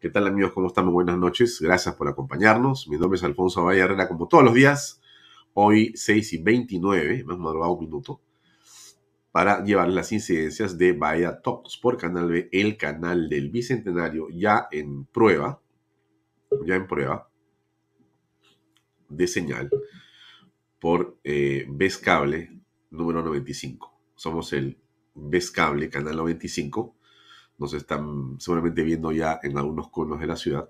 ¿Qué tal amigos? ¿Cómo están? Muy buenas noches. Gracias por acompañarnos. Mi nombre es Alfonso Valle Herrera, como todos los días. Hoy 6 y 29, más madrugado un minuto, para llevar las incidencias de Bahía Talks por Canal B, el canal del Bicentenario, ya en prueba, ya en prueba de señal por eh, número 95. Somos el Ves Cable, canal 95 nos están seguramente viendo ya en algunos conos de la ciudad.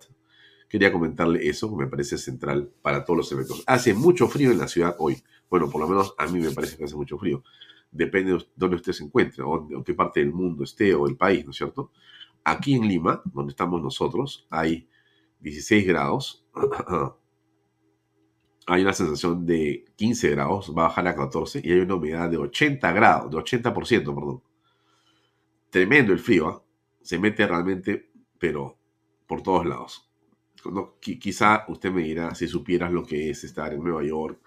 Quería comentarle eso, me parece central para todos los eventos. Hace mucho frío en la ciudad hoy. Bueno, por lo menos a mí me parece que hace mucho frío. Depende de dónde usted se encuentre, o en qué parte del mundo esté, o el país, ¿no es cierto? Aquí en Lima, donde estamos nosotros, hay 16 grados. hay una sensación de 15 grados, va a bajar a 14 y hay una humedad de 80 grados, de 80%, perdón. Tremendo el frío, ¿ah? Se mete realmente, pero por todos lados. quizá usted me dirá si supieras lo que es estar en Nueva York,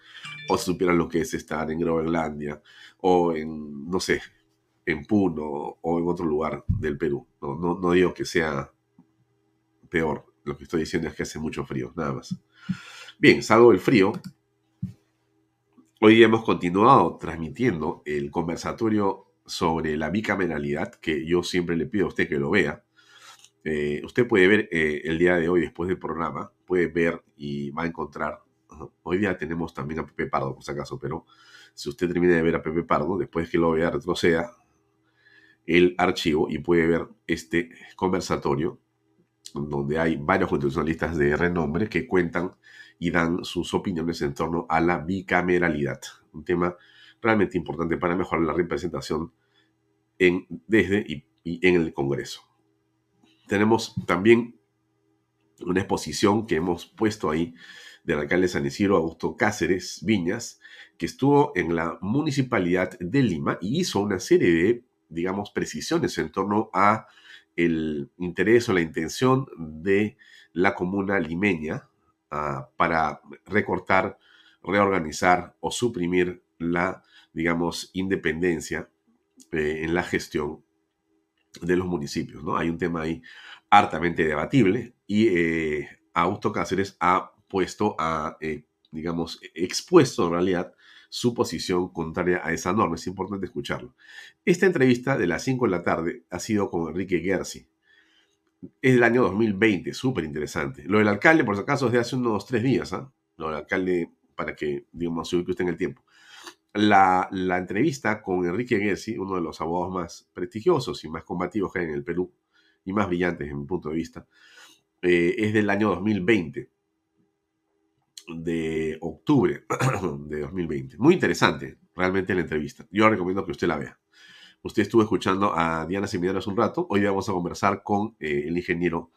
o si supieras lo que es estar en Groenlandia, o en, no sé, en Puno, o en otro lugar del Perú. No, no, digo que sea peor, lo que estoy diciendo es que hace mucho frío, nada más. Bien, salvo el frío, hoy hemos continuado transmitiendo el conversatorio sobre la bicameralidad, que yo siempre le pido a usted que lo vea. Eh, usted puede ver eh, el día de hoy, después del programa, puede ver y va a encontrar. Hoy día tenemos también a Pepe Pardo, por si acaso, pero si usted termina de ver a Pepe Pardo, después que lo vea, retroceda el archivo y puede ver este conversatorio donde hay varios constitucionalistas de renombre que cuentan y dan sus opiniones en torno a la bicameralidad, un tema realmente importante para mejorar la representación en, desde y, en el Congreso. Tenemos también una exposición que hemos puesto ahí del alcalde San Isidro Augusto Cáceres Viñas, que estuvo en la municipalidad de Lima y hizo una serie de, digamos, precisiones en torno a el interés o la intención de la comuna limeña ah, para recortar, reorganizar o suprimir la digamos, independencia eh, en la gestión de los municipios. ¿no? Hay un tema ahí hartamente debatible y eh, Augusto Cáceres ha puesto a, eh, digamos, expuesto en realidad su posición contraria a esa norma. Es importante escucharlo. Esta entrevista de las 5 de la tarde ha sido con Enrique Gersi. Es del año 2020, súper interesante. Lo del alcalde, por si acaso, es de hace unos tres días. ¿ah? Lo del alcalde, para que, digamos, se ubique usted en el tiempo la, entrevista con Enrique Gessi, uno de los abogados más prestigiosos y más combativos que hay en el Perú, y más brillantes en mi punto de vista, eh, es del año 2020, de octubre de 2020. Muy interesante, realmente la entrevista. Yo recomiendo que usted la vea. Usted estuvo escuchando a Diana Seminario hace un rato. Hoy vamos a conversar con eh, el ingeniero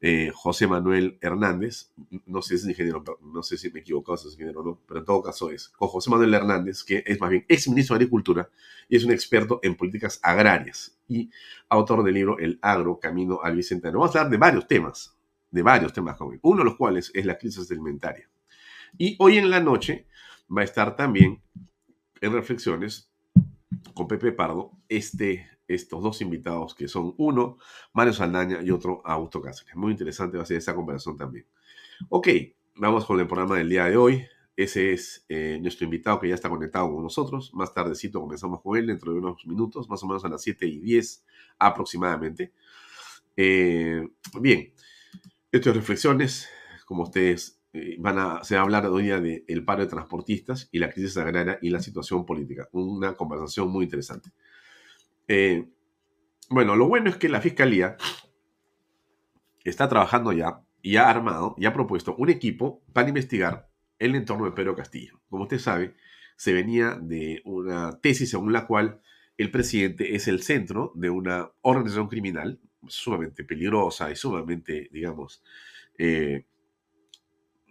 eh, José Manuel Hernández, no sé si es ingeniero, no sé si me si es ingeniero o no, pero en todo caso es, con José Manuel Hernández, que es más bien ex ministro de Agricultura y es un experto en políticas agrarias y autor del libro El Agro, Camino al Bicentenario. Vamos a hablar de varios temas, de varios temas, joven, uno de los cuales es la crisis alimentaria. Y hoy en la noche va a estar también en reflexiones con Pepe Pardo este estos dos invitados que son uno, Mario Saldaña y otro, Augusto Cáceres. Muy interesante va a ser esa conversación también. Ok, vamos con el programa del día de hoy. ese es eh, nuestro invitado que ya está conectado con nosotros. Más tardecito comenzamos con él, dentro de unos minutos, más o menos a las 7 y 10 aproximadamente. Eh, bien, estas reflexiones, como ustedes eh, van a, se va a hablar hoy día del paro de transportistas y la crisis agraria y la situación política. Una conversación muy interesante. Bueno, lo bueno es que la Fiscalía está trabajando ya y ha armado y ha propuesto un equipo para investigar el entorno de Pedro Castillo. Como usted sabe, se venía de una tesis según la cual el presidente es el centro de una organización criminal sumamente peligrosa y sumamente, digamos, eh,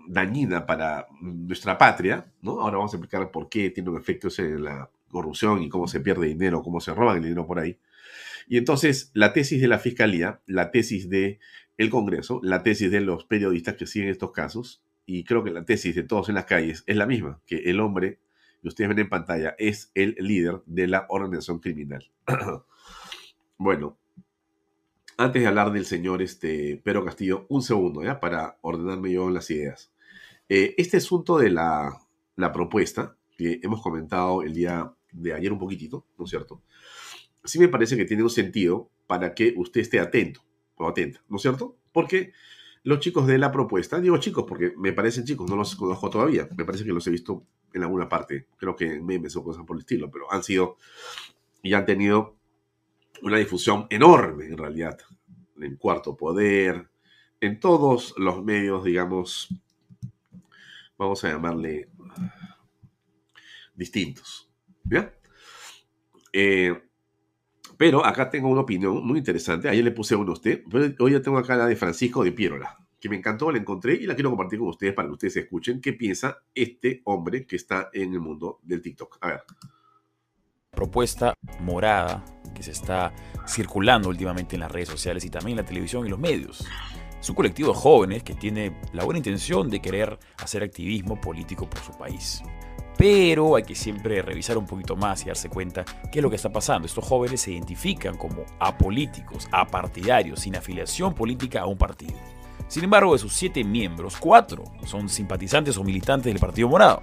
dañina para nuestra patria, ¿no? Ahora vamos a explicar por qué tiene un efecto en la corrupción y cómo se pierde dinero, cómo se roba el dinero por ahí. Y entonces la tesis de la Fiscalía, la tesis del el Congreso, la tesis de los periodistas que siguen estos casos, y creo que la tesis de todos en las calles es la misma, que el hombre que ustedes ven en pantalla es el líder de la organización criminal. bueno, antes de hablar del señor este, Pedro Castillo, un segundo, ¿ya? Para ordenarme yo las ideas. Eh, este asunto de la, la propuesta que hemos comentado el día de ayer un poquitito, ¿no es cierto? sí me parece que tiene un sentido para que usted esté atento o atenta, ¿no es cierto? Porque los chicos de la propuesta, digo chicos porque me parecen chicos, no los conozco todavía, me parece que los he visto en alguna parte, creo que en memes o cosas por el estilo, pero han sido y han tenido una difusión enorme en realidad, en Cuarto Poder, en todos los medios, digamos, vamos a llamarle distintos. Eh, pero acá tengo una opinión muy interesante. Ayer le puse uno a usted, hoy ya tengo acá la de Francisco de Piérola, que me encantó, la encontré y la quiero compartir con ustedes para que ustedes escuchen qué piensa este hombre que está en el mundo del TikTok. A ver. Propuesta morada que se está circulando últimamente en las redes sociales y también en la televisión y los medios. Es un colectivo de jóvenes que tiene la buena intención de querer hacer activismo político por su país. Pero hay que siempre revisar un poquito más y darse cuenta qué es lo que está pasando. Estos jóvenes se identifican como apolíticos, apartidarios, sin afiliación política a un partido. Sin embargo, de sus siete miembros, cuatro son simpatizantes o militantes del Partido Morado.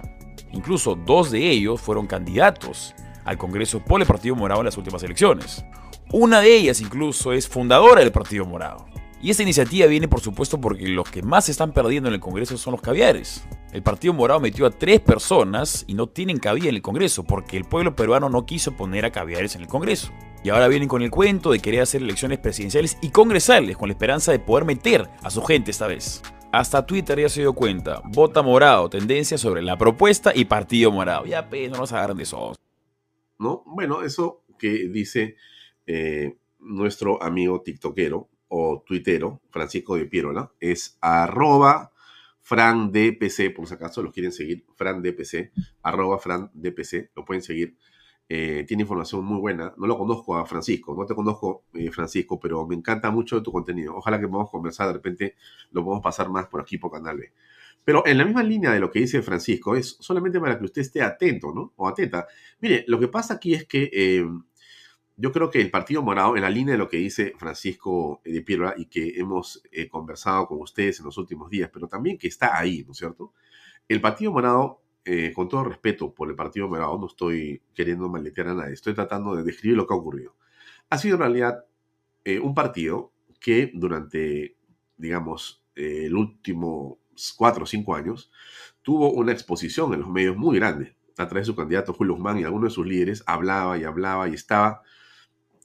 Incluso dos de ellos fueron candidatos al Congreso por el Partido Morado en las últimas elecciones. Una de ellas incluso es fundadora del Partido Morado. Y esta iniciativa viene por supuesto porque los que más se están perdiendo en el Congreso son los caviares. El Partido Morado metió a tres personas y no tienen cabida en el Congreso porque el pueblo peruano no quiso poner a caviares en el Congreso. Y ahora vienen con el cuento de querer hacer elecciones presidenciales y congresales con la esperanza de poder meter a su gente esta vez. Hasta Twitter ya se dio cuenta. Vota morado, tendencia sobre la propuesta y partido morado. Ya, pues, no nos agarran de esos. ¿No? Bueno, eso que dice eh, nuestro amigo tiktokero, o tuitero, Francisco de Pierola, es arroba frandpc, por si acaso los quieren seguir, frandpc, arroba frandpc, lo pueden seguir. Eh, tiene información muy buena. No lo conozco a Francisco, no te conozco, eh, Francisco, pero me encanta mucho tu contenido. Ojalá que podamos conversar, de repente lo podemos pasar más por aquí, por Canal B. Pero en la misma línea de lo que dice Francisco, es solamente para que usted esté atento, ¿no? O atenta. Mire, lo que pasa aquí es que eh, yo creo que el Partido Morado, en la línea de lo que dice Francisco de Piedra y que hemos eh, conversado con ustedes en los últimos días, pero también que está ahí, ¿no es cierto? El Partido Morado, eh, con todo respeto por el Partido Morado, no estoy queriendo maletear a nadie, estoy tratando de describir lo que ha ocurrido. Ha sido en realidad eh, un partido que durante, digamos, el último cuatro o cinco años, tuvo una exposición en los medios muy grande. A través de su candidato Julio Guzmán y algunos de sus líderes, hablaba y hablaba y estaba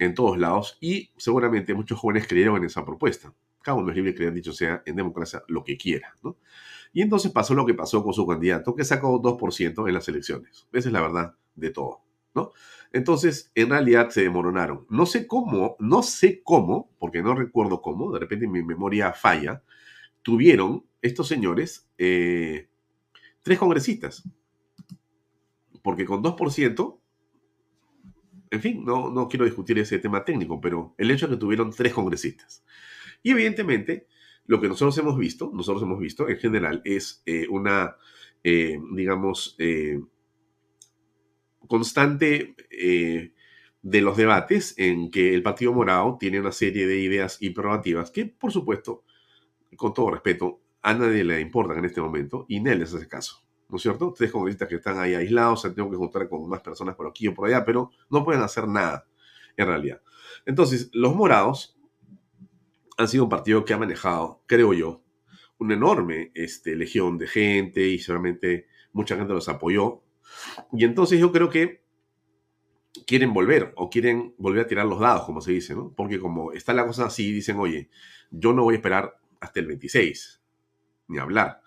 en todos lados y seguramente muchos jóvenes creyeron en esa propuesta. Cada uno es libre de creer, dicho sea, en democracia lo que quiera, ¿no? Y entonces pasó lo que pasó con su candidato, que sacó 2% en las elecciones. Esa es la verdad de todo, ¿no? Entonces, en realidad se demoronaron. No sé cómo, no sé cómo, porque no recuerdo cómo, de repente mi memoria falla, tuvieron estos señores eh, tres congresistas. Porque con 2% en fin, no, no quiero discutir ese tema técnico, pero el hecho es que tuvieron tres congresistas. Y evidentemente, lo que nosotros hemos visto, nosotros hemos visto en general, es eh, una, eh, digamos, eh, constante de los debates en que el Partido Morado tiene una serie de ideas y que, por supuesto, con todo respeto, a nadie le importan en este momento y nadie les hace caso. ¿No es cierto? Ustedes congresistas que están ahí aislados, se tengo que juntar con más personas por aquí o por allá, pero no pueden hacer nada, en realidad. Entonces, los morados han sido un partido que ha manejado, creo yo, una enorme este, legión de gente y seguramente mucha gente los apoyó. Y entonces yo creo que quieren volver o quieren volver a tirar los dados, como se dice, ¿no? Porque como está la cosa así, dicen, oye, yo no voy a esperar hasta el 26, ni hablar.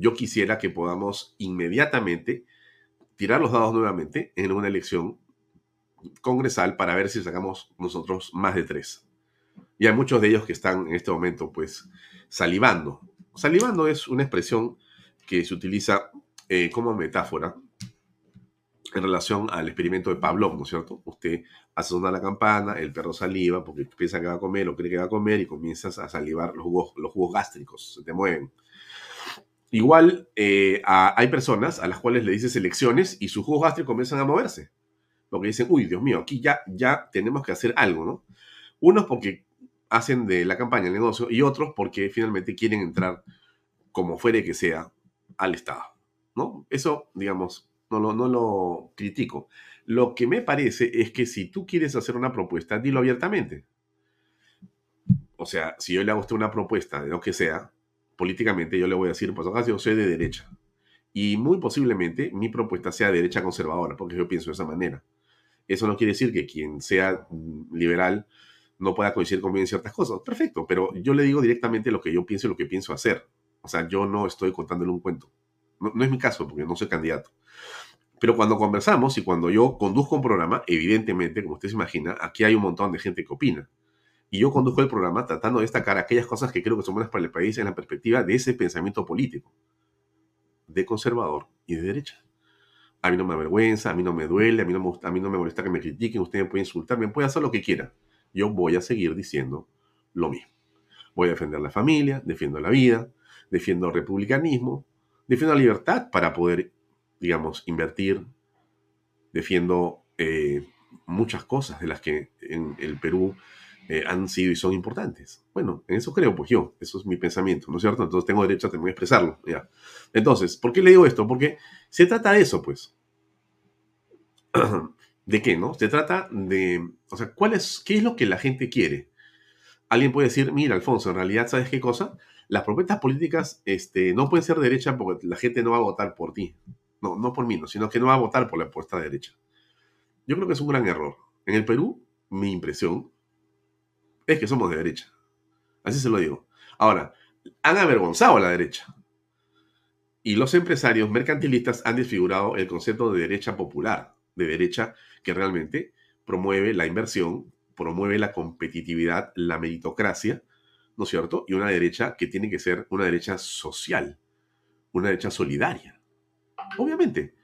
Yo quisiera que podamos inmediatamente tirar los dados nuevamente en una elección congresal para ver si sacamos nosotros más de tres. Y hay muchos de ellos que están en este momento, pues, salivando. Salivando es una expresión que se utiliza eh, como metáfora en relación al experimento de Pavlov, ¿no es cierto? Usted hace sonar la campana, el perro saliva porque piensa que va a comer o cree que va a comer y comienzas a salivar los jugos, los jugos gástricos, se te mueven. Igual eh, hay personas a las cuales le dices elecciones y sus jugos gástricos comienzan a moverse. Porque dicen, uy, Dios mío, aquí ya, ya tenemos que hacer algo, ¿no? Unos porque hacen de la campaña el negocio y otros porque finalmente quieren entrar, como fuere que sea, al Estado, ¿no? Eso, digamos, no lo, no lo critico. Lo que me parece es que si tú quieres hacer una propuesta, dilo abiertamente. O sea, si yo le hago usted una propuesta de lo que sea, políticamente yo le voy a decir, pues acá yo soy de derecha. Y muy posiblemente mi propuesta sea de derecha conservadora, porque yo pienso de esa manera. Eso no quiere decir que quien sea liberal no pueda coincidir conmigo en ciertas cosas. Perfecto, pero yo le digo directamente lo que yo pienso y lo que pienso hacer. O sea, yo no estoy contándole un cuento. no es mi caso, porque no soy candidato. Pero cuando conversamos y cuando yo conduzco un programa, evidentemente, como usted se imagina, aquí hay un montón de gente que opina. Y yo conduzco el programa tratando de destacar aquellas cosas que creo que son buenas para el país en la perspectiva de ese pensamiento político, de conservador y de derecha. A mí no me avergüenza, a mí no me duele, a mí no me, a mí no me molesta que me critiquen, usted me puede insultar, me puede hacer lo que quiera. Yo voy a seguir diciendo lo mismo. Voy a defender la familia, defiendo la vida, defiendo el republicanismo, defiendo la libertad para poder digamos, invertir. Defiendo eh, muchas cosas de las que en el Perú eh, han sido y son importantes. Bueno, en eso creo, pues yo, eso es mi pensamiento, ¿no es cierto? Entonces tengo derecho a expresarlo, ¿ya? Entonces, ¿por qué le digo esto? Porque se trata de eso, pues. ¿De qué, no? Se trata de, o sea, ¿cuál es, qué es lo que la gente quiere? Alguien puede decir, mira, Alfonso, en realidad, ¿sabes qué cosa? Las propuestas políticas este, no pueden ser derecha porque la gente no va a votar por ti. No, no por mí, no, sino que no va a votar por la apuesta derecha. Yo creo que es un gran error. En el Perú, mi impresión es que somos de derecha. Así se lo digo. Ahora, han avergonzado a la derecha. Y los empresarios mercantilistas han desfigurado el concepto de derecha popular, de derecha que realmente promueve la inversión, promueve la competitividad, la meritocracia, ¿no es cierto? Y una derecha que tiene que ser una derecha social, una derecha solidaria. Obviamente.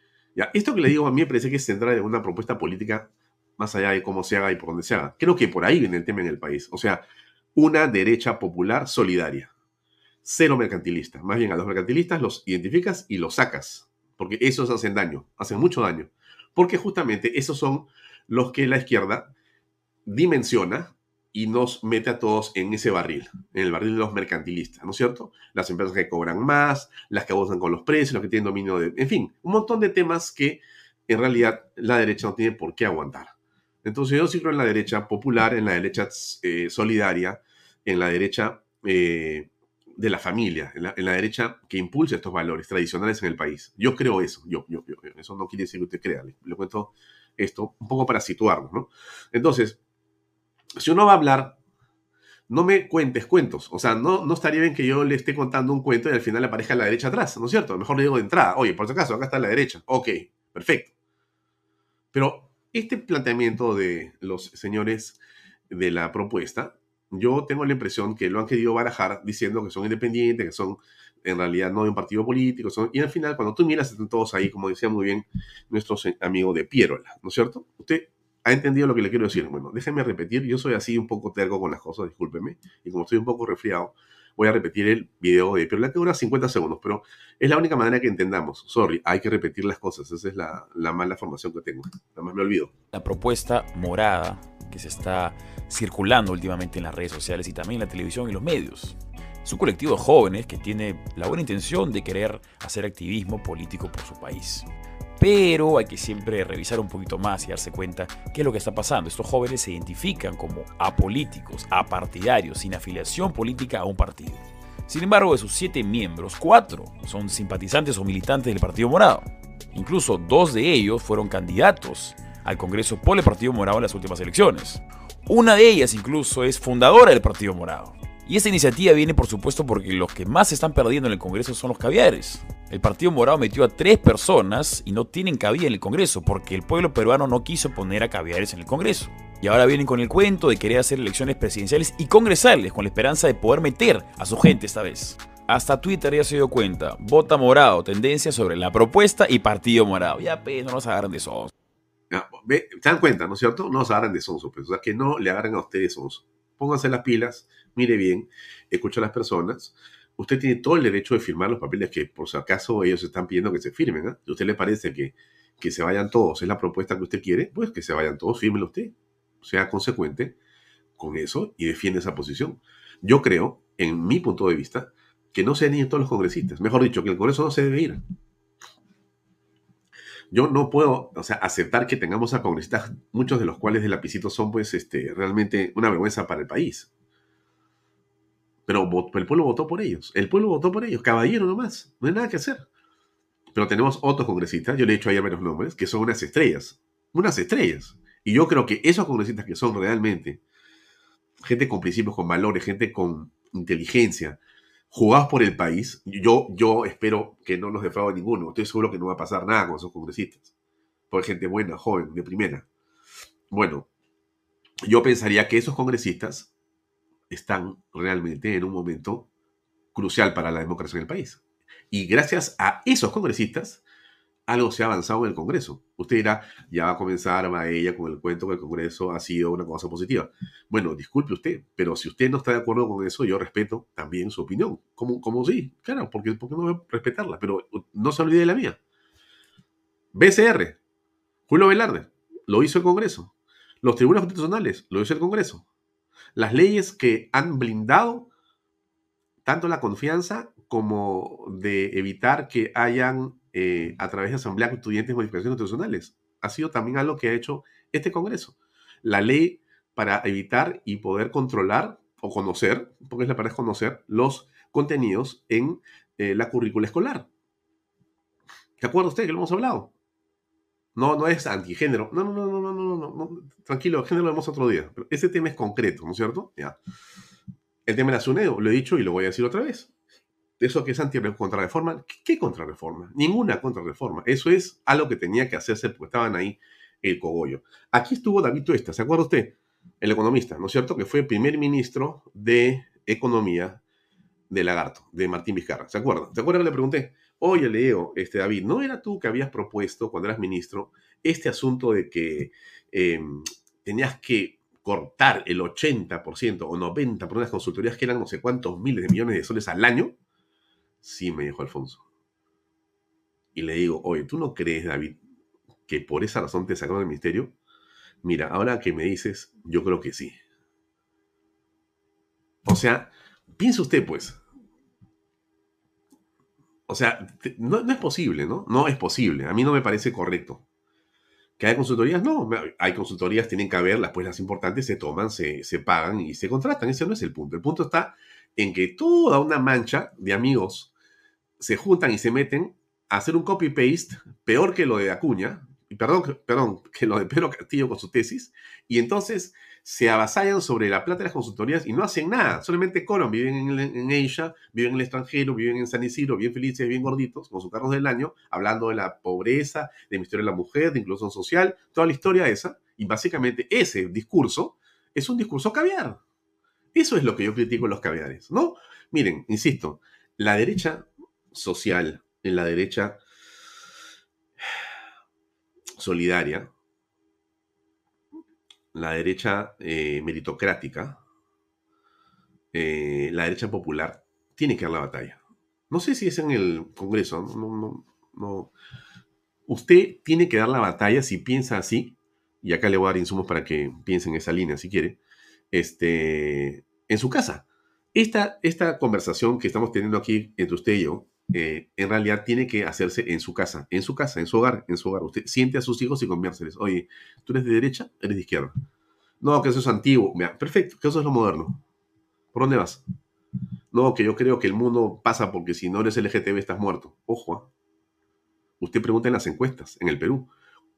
Esto que le digo a mí me parece que es central en una propuesta política más allá de cómo se haga y por dónde se haga. Creo que por ahí viene el tema en el país. O sea, una derecha popular solidaria. Cero mercantilista. Más bien a los mercantilistas los identificas y los sacas. Porque esos hacen daño, hacen mucho daño. Porque justamente esos son los que la izquierda dimensiona y nos mete a todos en ese barril, en el barril de los mercantilistas, ¿no es cierto? Las empresas que cobran más, las que abusan con los precios, las que tienen dominio de... En fin, un montón de temas que en realidad la derecha no tiene por qué aguantar. Entonces yo creo en la derecha popular, en la derecha eh, solidaria, en la derecha eh, de la familia, en la, derecha que impulsa estos valores tradicionales en el país. Yo creo eso, yo, yo, yo, eso no quiere decir que usted crea, le, le cuento esto un poco para situarnos, ¿no? Entonces, si uno va a hablar, no me cuentes cuentos. O sea, no, no estaría bien que yo le esté contando un cuento y al final aparezca la derecha atrás, ¿no es cierto? Mejor le digo de entrada, oye, por si acaso, acá está la derecha. Ok, perfecto. Pero este planteamiento de los señores de la propuesta, yo tengo la impresión que lo han querido barajar diciendo que son independientes, que son en realidad no de un partido político, y al final cuando tú miras están todos ahí, como decía muy bien nuestro amigo de Pierola, ¿no es cierto? Usted ¿Ha entendido lo que le quiero decir? Bueno, déjenme repetir. Yo soy así un poco terco con las cosas, discúlpeme. Y como estoy un poco resfriado, voy a repetir el video de pero la que dura 50 segundos, pero es la única manera que entendamos. Sorry, hay que repetir las cosas. Esa es la, la mala formación que tengo. Nada me olvido. La propuesta morada que se está circulando últimamente en las redes sociales y también en la televisión y los medios su colectivo de jóvenes que tiene la buena intención de querer hacer activismo político por su país. Pero hay que siempre revisar un poquito más y darse cuenta qué es lo que está pasando. Estos jóvenes se identifican como apolíticos, apartidarios, sin afiliación política a un partido. Sin embargo, de sus siete miembros, cuatro son simpatizantes o militantes del Partido Morado. Incluso dos de ellos fueron candidatos al Congreso por el Partido Morado en las últimas elecciones. Una de ellas incluso es fundadora del Partido Morado. Y esta iniciativa viene por supuesto porque los que más se están perdiendo en el Congreso son los caviares. El Partido Morado metió a tres personas y no tienen cabida en el Congreso porque el pueblo peruano no quiso poner a caviares en el Congreso. Y ahora vienen con el cuento de querer hacer elecciones presidenciales y congresales con la esperanza de poder meter a su gente esta vez. Hasta Twitter ya se dio cuenta. Vota morado, tendencia sobre la propuesta y partido morado. Ya, pues, no nos agarren de sonso. ¿Se dan cuenta, no es cierto? No nos agarren de sonso, pues. O sea, que no le agarren a ustedes sonso. Pónganse las pilas, mire bien, escucha a las personas. Usted tiene todo el derecho de firmar los papeles que, por si acaso, ellos están pidiendo que se firmen. ¿eh? A usted le parece que, que se vayan todos, es la propuesta que usted quiere, pues que se vayan todos, fírmelo usted sea consecuente con eso y defiende esa posición. Yo creo, en mi punto de vista, que no se han todos los congresistas. Mejor dicho, que el Congreso no se debe ir. Yo no puedo o sea, aceptar que tengamos a congresistas, muchos de los cuales de lapicito son pues este, realmente una vergüenza para el país. Pero el pueblo votó por ellos. El pueblo votó por ellos. Caballero nomás. No hay nada que hacer. Pero tenemos otros congresistas, yo le he dicho ahí a menos nombres, que son unas estrellas. Unas estrellas. Y yo creo que esos congresistas que son realmente gente con principios, con valores, gente con inteligencia, jugados por el país, yo, yo espero que no los defraude ninguno. Estoy seguro que no va a pasar nada con esos congresistas. Porque gente buena, joven, de primera. Bueno, yo pensaría que esos congresistas están realmente en un momento crucial para la democracia en el país. Y gracias a esos congresistas algo se ha avanzado en el Congreso. Usted dirá, ya va a comenzar ella con el cuento que el Congreso ha sido una cosa positiva. Bueno, disculpe usted, pero si usted no está de acuerdo con eso, yo respeto también su opinión. Como, como sí, claro, porque, porque no respetarla, pero no se olvide de la mía. BCR, Julio Velarde, lo hizo el Congreso. Los tribunales constitucionales, lo hizo el Congreso. Las leyes que han blindado tanto la confianza como de evitar que hayan eh, a través de Asamblea Constituyente modificaciones constitucionales. Ha sido también algo que ha hecho este Congreso. La ley para evitar y poder controlar o conocer, porque es la palabra conocer, los contenidos en eh, la currícula escolar. ¿Se acuerda usted que lo hemos hablado? No, no es antigénero. No, no, no, no, no, no, no, no. Tranquilo, género lo vemos otro día. Pero ese tema es concreto, ¿no es cierto? Ya. El tema de la SUNEDO, lo he dicho y lo voy a decir otra vez eso que es anti-contrarreforma, ¿qué contrarreforma? Ninguna contrarreforma. Eso es algo que tenía que hacerse porque estaban ahí el cogollo. Aquí estuvo David Tuesta, ¿se acuerda usted? El economista, ¿no es cierto? Que fue primer ministro de Economía de Lagarto, de Martín Vizcarra. ¿Se acuerda? ¿Se acuerda que le pregunté? Oye, Leo, este, David, ¿no era tú que habías propuesto cuando eras ministro este asunto de que em, tenías que cortar el 80% o 90% por unas consultorías que eran no sé cuántos miles de millones de soles al año? Sí, me dijo Alfonso. Y le digo, oye, ¿tú no crees, David, que por esa razón te sacaron del misterio? Mira, ahora que me dices, yo creo que sí. O sea, piensa usted, pues. O sea, no, es posible, ¿no? No es posible. A mí no me parece correcto. ¿Que hay consultorías? No, hay consultorías, tienen que haber, pues las importantes se toman, se, se pagan y se contratan. Ese no es el punto. El punto está en que toda una mancha de amigos se juntan y se meten a hacer un copy-paste peor que lo de Acuña, y perdón, perdón, que lo de Pedro Castillo con su tesis, y entonces se avasallan sobre la plata de las consultorías y no hacen nada, solamente cobran, viven en, en Asia, viven en el extranjero, viven en San Isidro, bien felices, bien gorditos, con sus carros del año, hablando de la pobreza, del misterio de la mujer, de inclusión social, toda la historia esa, y básicamente ese discurso es un discurso caviar. Eso es lo que yo critico en los caviares, ¿no? Miren, insisto, la derecha social, en la derecha solidaria, la derecha eh, meritocrática, eh, la derecha popular, tiene que dar la batalla. No sé si es en el Congreso, no, no, Usted tiene que dar la batalla si piensa así, y acá le voy a dar insumos para que piense en esa línea si quiere, este, en su casa. Esta, esta conversación que estamos teniendo aquí entre usted y yo, eh, en realidad tiene que hacerse en su casa, en su casa, en su hogar, en su hogar. Usted siente a sus hijos y conviérseles. Oye, ¿tú eres de derecha? ¿Eres de izquierda? No, que eso es antiguo. Mira, perfecto, que eso es lo moderno. ¿Por dónde vas? No, que yo creo que el mundo pasa porque si no eres LGTB estás muerto. Ojo, ¿ah? usted pregunta en las encuestas, en el Perú,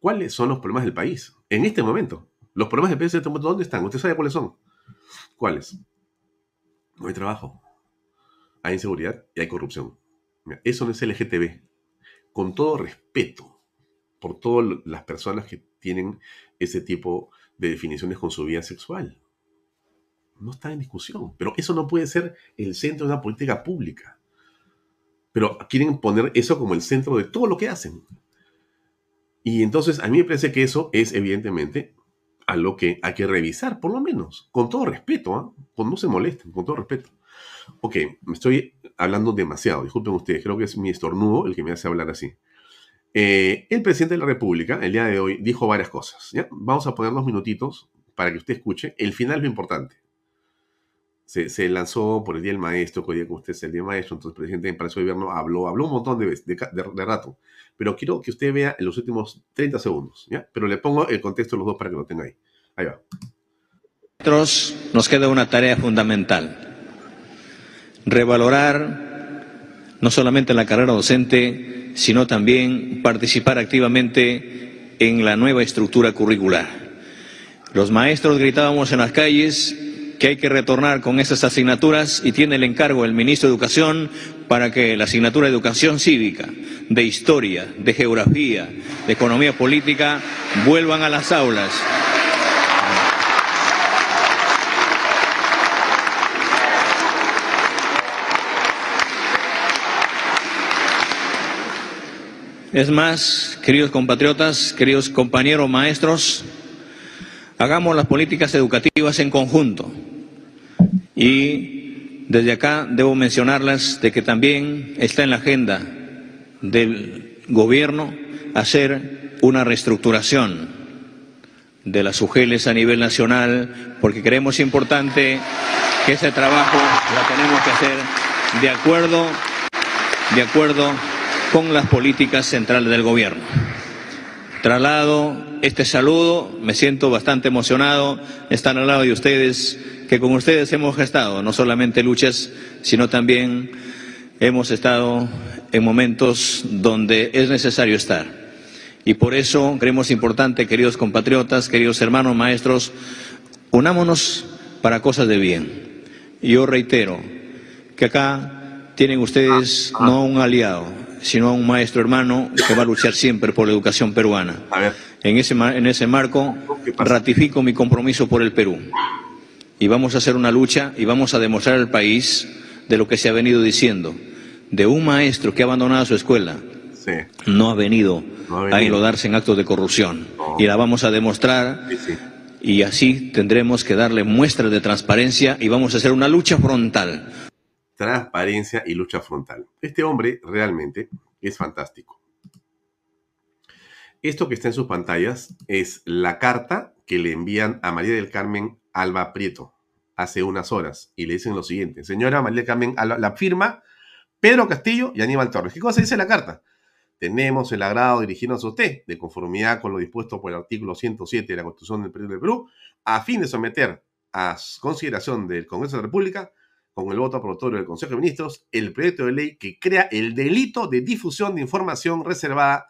¿cuáles son los problemas del país? En este momento. Los problemas del país en este momento, ¿dónde están? ¿Usted sabe cuáles son? ¿Cuáles? No hay trabajo, hay inseguridad y hay corrupción. Eso no es LGTB. Con todo respeto por todas las personas que tienen ese tipo de definiciones con su vida sexual. No está en discusión. Pero eso no puede ser el centro de una política pública. Pero quieren poner eso como el centro de todo lo que hacen. Y entonces a mí me parece que eso es evidentemente a lo que hay que revisar, por lo menos, con todo respeto, ¿ah? no se molesten, con todo respeto. Ok, me estoy hablando demasiado, disculpen ustedes, creo que es mi estornudo el que me hace hablar así. Eh, el presidente de la República, el día de hoy, dijo varias cosas. ¿ya? Vamos a poner unos minutitos para que usted escuche. El final es lo importante. Se, lanzó por el Día del Maestro, que hoy día con usted es el Día del Maestro, entonces el presidente para su Gobierno habló, habló un montón de veces, de, de, rato. Pero quiero que usted vea en los últimos 30 segundos, ¿ya? Pero le pongo el contexto de los dos para que lo tenga ahí. Ahí va. Nos queda una tarea fundamental revalorar no solamente la carrera docente, sino también participar activamente en la nueva estructura curricular. Los maestros gritábamos en las calles que hay que retornar con esas asignaturas y tiene el encargo el ministro de Educación para que la asignatura de educación cívica, de historia, de geografía, de economía política vuelvan a las aulas Es más, queridos compatriotas, queridos compañeros maestros, hagamos las políticas educativas en conjunto. Y desde acá debo mencionarlas de que también está en la agenda del gobierno hacer una reestructuración de las UGELES a nivel nacional, porque creemos importante que ese trabajo lo tenemos que hacer de acuerdo, de acuerdo con las políticas centrales del gobierno. Traslado este saludo, me siento bastante emocionado estar al lado de ustedes, que con ustedes hemos gestado no solamente luchas, sino también hemos estado en momentos donde es necesario estar. Y por eso creemos importante, queridos compatriotas, queridos hermanos maestros, unámonos para cosas de bien. Yo reitero que acá tienen ustedes no un aliado, sino a un maestro hermano que va a luchar siempre por la educación peruana. En ese, en ese marco ratifico mi compromiso por el Perú. Y vamos a hacer una lucha y vamos a demostrar al país de lo que se ha venido diciendo, de un maestro que ha abandonado su escuela, no, ha venido a enlodarse en actos de corrupción. Y la vamos a demostrar y así tendremos que darle muestras de transparencia y vamos a hacer una lucha frontal transparencia y lucha frontal. Este hombre realmente es fantástico. Esto que está en sus pantallas es la carta que le envían a María del Carmen Alba Prieto hace unas horas y le dicen lo siguiente. Señora María del Carmen Alba, la firma Pedro Castillo y Aníbal Torres. ¿Qué cosa dice la carta? Tenemos el agrado de dirigirnos a usted, de conformidad con lo dispuesto por el artículo 107 de la Constitución del Perú de Perú, a fin de someter a consideración del Congreso de la República con el voto aprobatorio del Consejo de Ministros el proyecto de ley que crea el delito de difusión de información reservada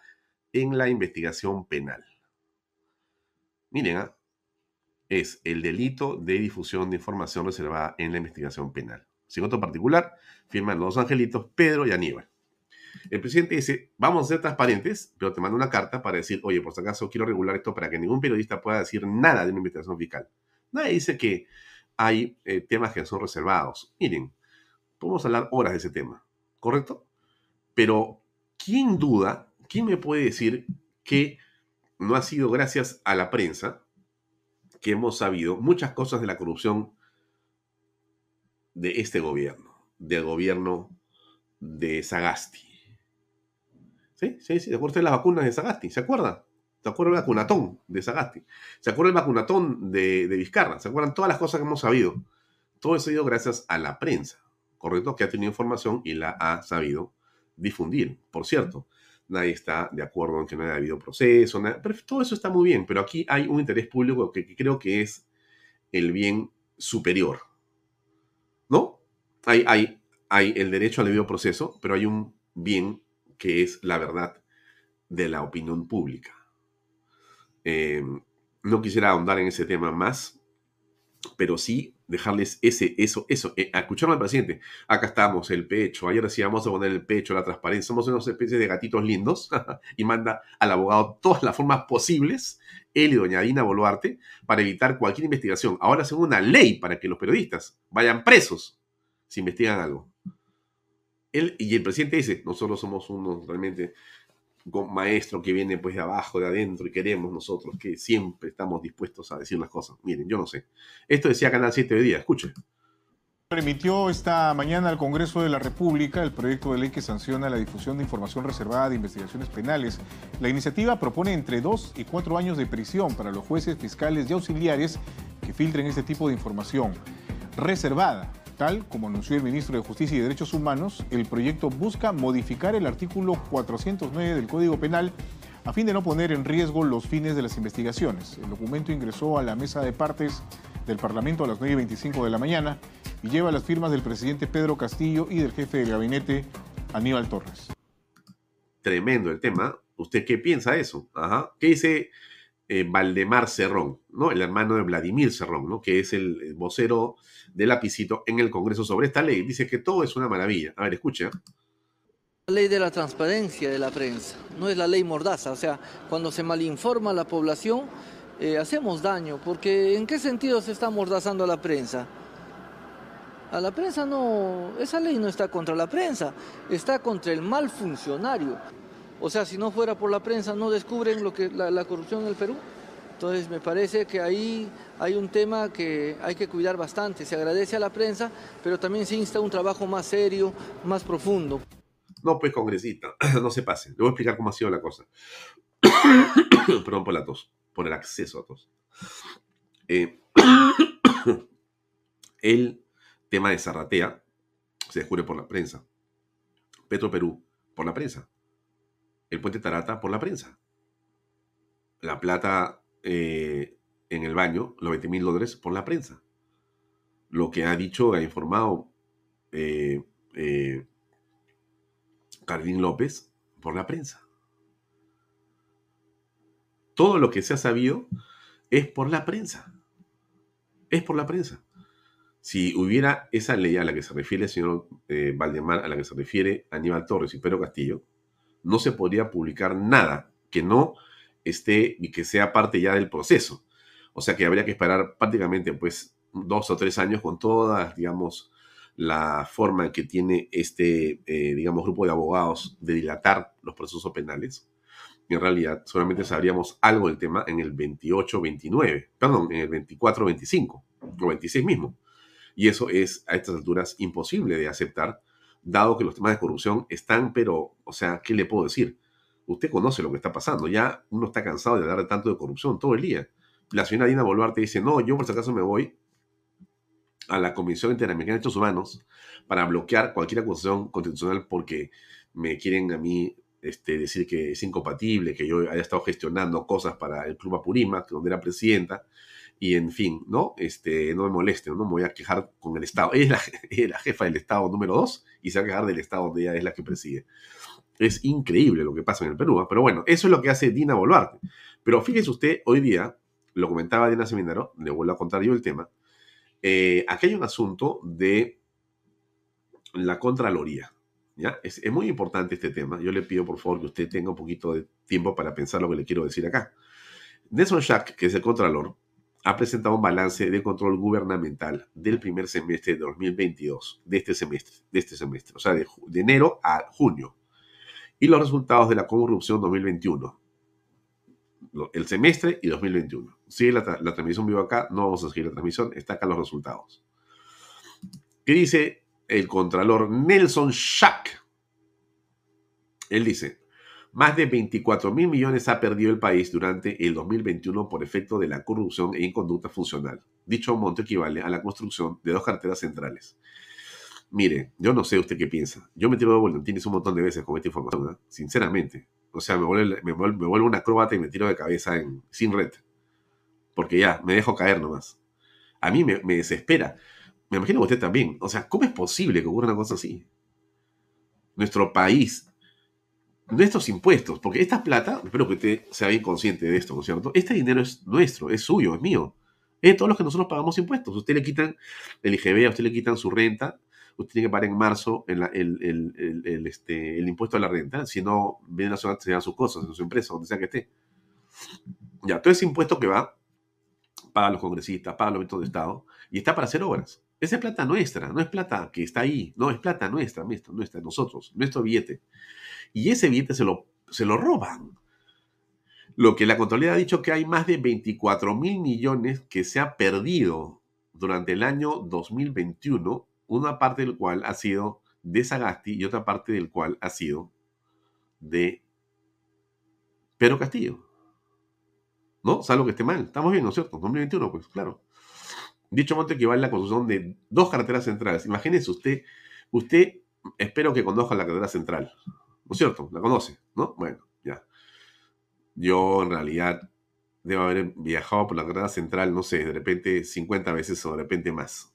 en la investigación penal. Miren, ¿ah? es el delito de difusión de información reservada en la investigación penal. Sin voto particular, firman los angelitos Pedro y Aníbal. El presidente dice, vamos a ser transparentes, pero te mando una carta para decir, oye, por si acaso quiero regular esto para que ningún periodista pueda decir nada de una investigación fiscal. Nadie dice que hay eh, temas que son reservados. Miren, podemos hablar horas de ese tema, ¿correcto? Pero, ¿quién duda, quién me puede decir que no ha sido gracias a la prensa que hemos sabido muchas cosas de la corrupción de este gobierno, del gobierno de Sagasti? ¿Sí? ¿Sí? ¿Sí? ¿Se acuerdan las vacunas de Sagasti? ¿Se acuerdan? ¿Se acuerdan el vacunatón de Sagasti? ¿Se acuerdan el vacunatón de, de Vizcarra? ¿Se acuerdan todas las cosas que hemos sabido? Todo eso ha ido gracias a la prensa, ¿correcto? Que ha tenido información y la ha sabido difundir. Por cierto, nadie está de acuerdo en que no haya habido proceso, pero todo eso está muy bien, pero aquí hay un interés público que, creo que es el bien superior, ¿no? Hay, hay, hay el derecho al debido proceso, pero hay un bien que es la verdad de la opinión pública. Eh, no quisiera ahondar en ese tema más, pero sí dejarles ese, eso, eso, eh, al presidente. Acá estamos, el pecho. Ayer decíamos a poner el pecho, la transparencia. Somos unas especies de gatitos lindos y manda al abogado todas las formas posibles, él y doña Dina Boluarte, para evitar cualquier investigación. Ahora hacen una ley para que los periodistas vayan presos si investigan algo. Él y el presidente dice, nosotros somos unos realmente maestro que viene pues de abajo, de adentro, y queremos nosotros que siempre estamos dispuestos a decir las cosas. Miren, yo no sé. Esto decía Canal 7 de día, escuchen. Remitió esta mañana al Congreso de la República el proyecto de ley que sanciona la difusión de información reservada de investigaciones penales. La iniciativa propone entre dos y cuatro años de prisión para los jueces, fiscales y auxiliares que filtren este tipo de información reservada. Tal como anunció el ministro de Justicia y Derechos Humanos, el proyecto busca modificar el artículo 409 del Código Penal a fin de no poner en riesgo los fines de las investigaciones. El documento ingresó a la mesa de partes del Parlamento a las 9.25 de la mañana y lleva las firmas del presidente Pedro Castillo y del jefe del gabinete Aníbal Torres. Tremendo el tema. ¿Usted qué piensa de eso? Ajá. ¿Qué dice eh, Valdemar Cerrón, ¿no? el hermano de Vladimir Cerrón, ¿no? que es el, vocero de Lapicito en el Congreso sobre esta ley. Dice que todo es una maravilla. A ver, escucha. La ley de la transparencia de la prensa, no es la ley mordaza. O sea, cuando se malinforma a la población, eh, hacemos daño, porque ¿en qué sentido se está mordazando a la prensa? A la prensa no, esa ley no está contra la prensa, está contra el mal funcionario. O sea, si no fuera por la prensa, no descubren lo que la, la corrupción en el Perú. Entonces me parece que ahí hay un tema que hay que cuidar bastante. Se agradece a la prensa, pero también se insta un trabajo más serio, más profundo. No, pues congresista, no se pase. Le voy a explicar cómo ha sido la cosa. Perdón por la tos, por el acceso a tos. Eh, el tema de Zarratea se descubre por la prensa. Petro Perú, por la prensa el puente Tarata por la prensa. La plata eh, en el baño, los 20 mil dólares por la prensa. Lo que ha dicho, ha informado eh, eh López por la prensa. Todo lo que se ha sabido es por la prensa. Es por la prensa. Si hubiera esa ley a la que se refiere el señor eh, Valdemar, a la que se refiere Aníbal Torres y Pedro Castillo, no se podría publicar nada que no esté y que sea parte ya del proceso. O sea que habría que esperar prácticamente pues dos o tres años con todas, digamos, la forma que tiene este, eh, digamos, grupo de abogados de dilatar los procesos penales. En realidad solamente sabríamos algo del tema en el 28-29, perdón, en el 24-25 o 26 mismo. Y eso es a estas alturas imposible de aceptar dado que los temas de corrupción están, pero, o sea, ¿qué le puedo decir? Usted conoce lo que está pasando, ya uno está cansado de hablar de tanto de corrupción todo el día. La señora Dina Boluarte dice, no, yo por si acaso me voy a la Comisión Interamericana de Derechos Humanos para bloquear cualquier acusación constitucional porque me quieren a mí este, decir que es incompatible, que yo haya estado gestionando cosas para el Club Apurímac, donde era presidenta, y en fin, ¿no? Este, no me moleste, no me voy a quejar con el Estado. Ella es la, jefa del Estado número dos y se va a quejar del Estado donde ella es la que preside. Es increíble lo que pasa en el Perú, ¿ah? pero bueno, eso es lo que hace Dina Boluarte. Pero fíjese usted, hoy día, lo comentaba Dina Seminaro, le vuelvo a contar yo el tema, eh, aquí hay un asunto de la Contraloría. es muy importante este tema. Yo le pido, por favor, que usted tenga un poquito de tiempo para pensar lo que le quiero decir acá. Nelson Schack, que es el Contralor, ha presentado un balance de control gubernamental del primer semestre de 2022, de este semestre, de este semestre, o sea, de, enero a junio, y los resultados de la corrupción 2021, el semestre y 2021. Sigue la, transmisión vivo acá, no vamos a seguir la transmisión, está acá los resultados. ¿Qué dice el contralor Nelson Schack? Él dice, Más de 24 mil millones ha perdido el país durante el 2021 por efecto de la corrupción e inconducta funcional. Dicho monto equivale a la construcción de dos carteras centrales. Mire, yo no sé usted qué piensa. Yo me tiro de volantines un montón de veces con esta información, ¿eh? sinceramente. O sea, me vuelvo, me, vuelvo, una acróbata y me tiro de cabeza sin red. Porque ya, me dejo caer nomás. A mí me, me desespera. Me imagino que usted también. O sea, ¿cómo es posible que ocurra una cosa así? Nuestro país nuestros impuestos, porque esta plata, espero que usted sea bien consciente de esto, ¿no es cierto? Este dinero es nuestro, es suyo, es mío. Es de todos los que nosotros pagamos impuestos. Usted le quitan el IGB, a usted le quitan su renta, usted tiene que pagar en marzo el, el, este, el impuesto a la renta, si no, viene la ciudad, se dan sus cosas en su empresa, donde sea que esté. Ya, todo ese impuesto que va, paga los congresistas, paga los ministros de Estado, y está para hacer obras. Esa es plata nuestra, no es plata que está ahí, no, es plata nuestra, nuestra, nuestra, nosotros, nuestro billete y ese billete se lo, se lo roban. Lo que la Contraloría ha dicho que hay más de 24 mil millones que se ha perdido durante el año 2021, una parte del cual ha sido de Sagasti y otra parte del cual ha sido de Pedro Castillo. ¿No? Salvo que esté mal. Estamos bien, ¿no es cierto? 2021, pues claro. Dicho monto equivale a la construcción de dos carreteras centrales. Imagínense usted, usted espero que conozca la carretera central. ¿No es cierto? La conoce, ¿no? Bueno, ya. Yo en realidad debo haber viajado por la carrera central, no sé, de repente 50 veces o de repente más.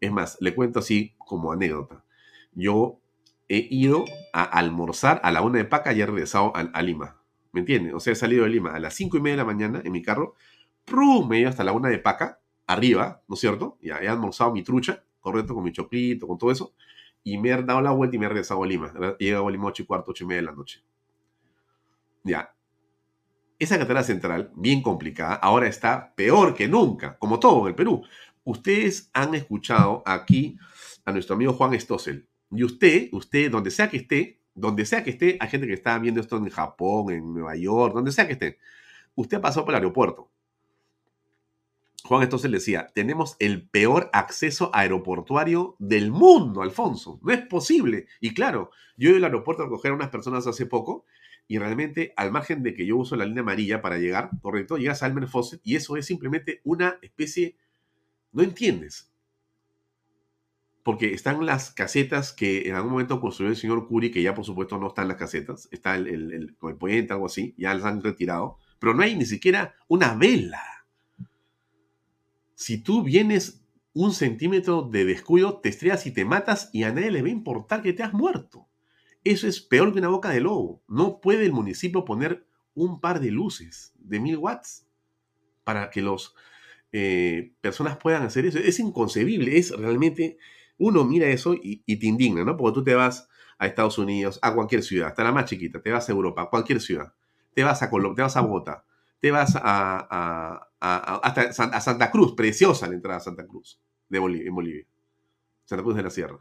Es más, le cuento así como anécdota. Yo he ido a almorzar a la una de Paca y he regresado a, Lima. ¿Me entiende? O sea, he salido de Lima a las 5 y media de la mañana en mi carro, ¡prum! me he ido hasta la una de Paca, arriba, ¿no es cierto? Ya he almorzado mi trucha, correcto, con mi choclito, con todo eso y me he dado la vuelta y me he regresado a Lima. He llegado a Lima 8 y cuarto, 8 y media de la noche. Ya. Esa carretera central, bien complicada, ahora está peor que nunca, como todo en el Perú. Ustedes han escuchado aquí a nuestro amigo Juan Stossel. Y usted, usted, donde sea que esté, donde sea que esté, hay gente que está viendo esto en Japón, en Nueva York, donde sea que esté. Usted ha por el aeropuerto Juan entonces decía, tenemos el peor acceso aeroportuario del mundo, Alfonso. No es posible. Y claro, yo ido al aeropuerto a recoger a unas personas hace poco y realmente, al margen de que yo uso la línea amarilla para llegar, correcto, llegas a Almer Fawcett y eso es simplemente una especie, no entiendes. Porque están las casetas que en algún momento construyó el señor Curi, que ya por supuesto no están las casetas, está el, el, el, el puente, algo así, ya las han retirado, pero no hay ni siquiera una vela si tú vienes un centímetro de descuido, te estrellas y te matas y a nadie le va a importar que te has muerto. Eso es peor que una boca de lobo. No puede el municipio poner un par de luces de mil watts para que las eh, personas puedan hacer eso. Es inconcebible, es realmente, uno mira eso y, te indigna, ¿no? Porque tú te vas a Estados Unidos, a cualquier ciudad, hasta la más chiquita, te vas a Europa, a cualquier ciudad, te vas a te vas a Bogotá, te vas a, hasta a Santa Cruz, preciosa la entrada a Santa Cruz de Bolivia, en Bolivia. Santa Cruz de la Sierra.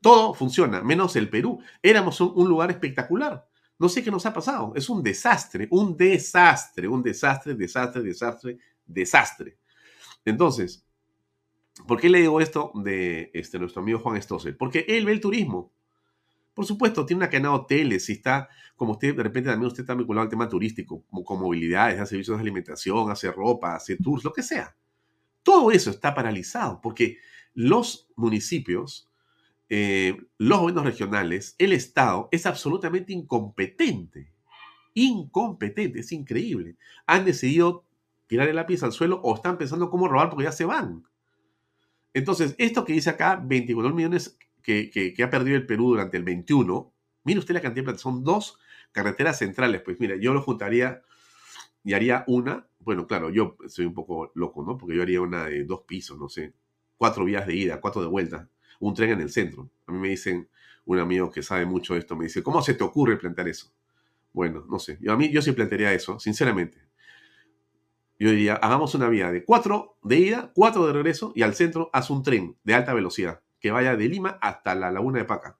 Todo funciona, menos el Perú. Éramos un, lugar espectacular. No sé qué nos ha pasado. Es un desastre, un desastre, un desastre, desastre, desastre, desastre. Entonces, ¿por qué le digo esto de este, nuestro amigo Juan Stossel? Porque él ve el turismo. Por supuesto, tiene una cadena de hoteles, si está, como usted, de repente también usted está vinculado al tema turístico, como con movilidades, hace servicios de alimentación, hace ropa, hace tours, lo que sea. Todo eso está paralizado porque los municipios, eh, los gobiernos regionales, el Estado es absolutamente incompetente. Incompetente, es increíble. Han decidido tirar el lápiz al suelo o están pensando cómo robar porque ya se van. Entonces, esto que dice acá, 24 millones que, ha perdido el Perú durante el 21, mire usted la cantidad de plata, son dos carreteras centrales, pues mira, yo lo juntaría y haría una, bueno, claro, yo soy un poco loco, ¿no? Porque yo haría una de dos pisos, no sé, cuatro vías de ida, cuatro de vuelta, un tren en el centro. A mí me dicen, un amigo que sabe mucho esto, me dice, ¿cómo se te ocurre plantear eso? Bueno, no sé, yo, a mí yo sí plantearía eso, sinceramente. Yo diría, hagamos una vía de cuatro de ida, cuatro de regreso y al centro haz un tren de alta velocidad que vaya de Lima hasta la laguna de Paca.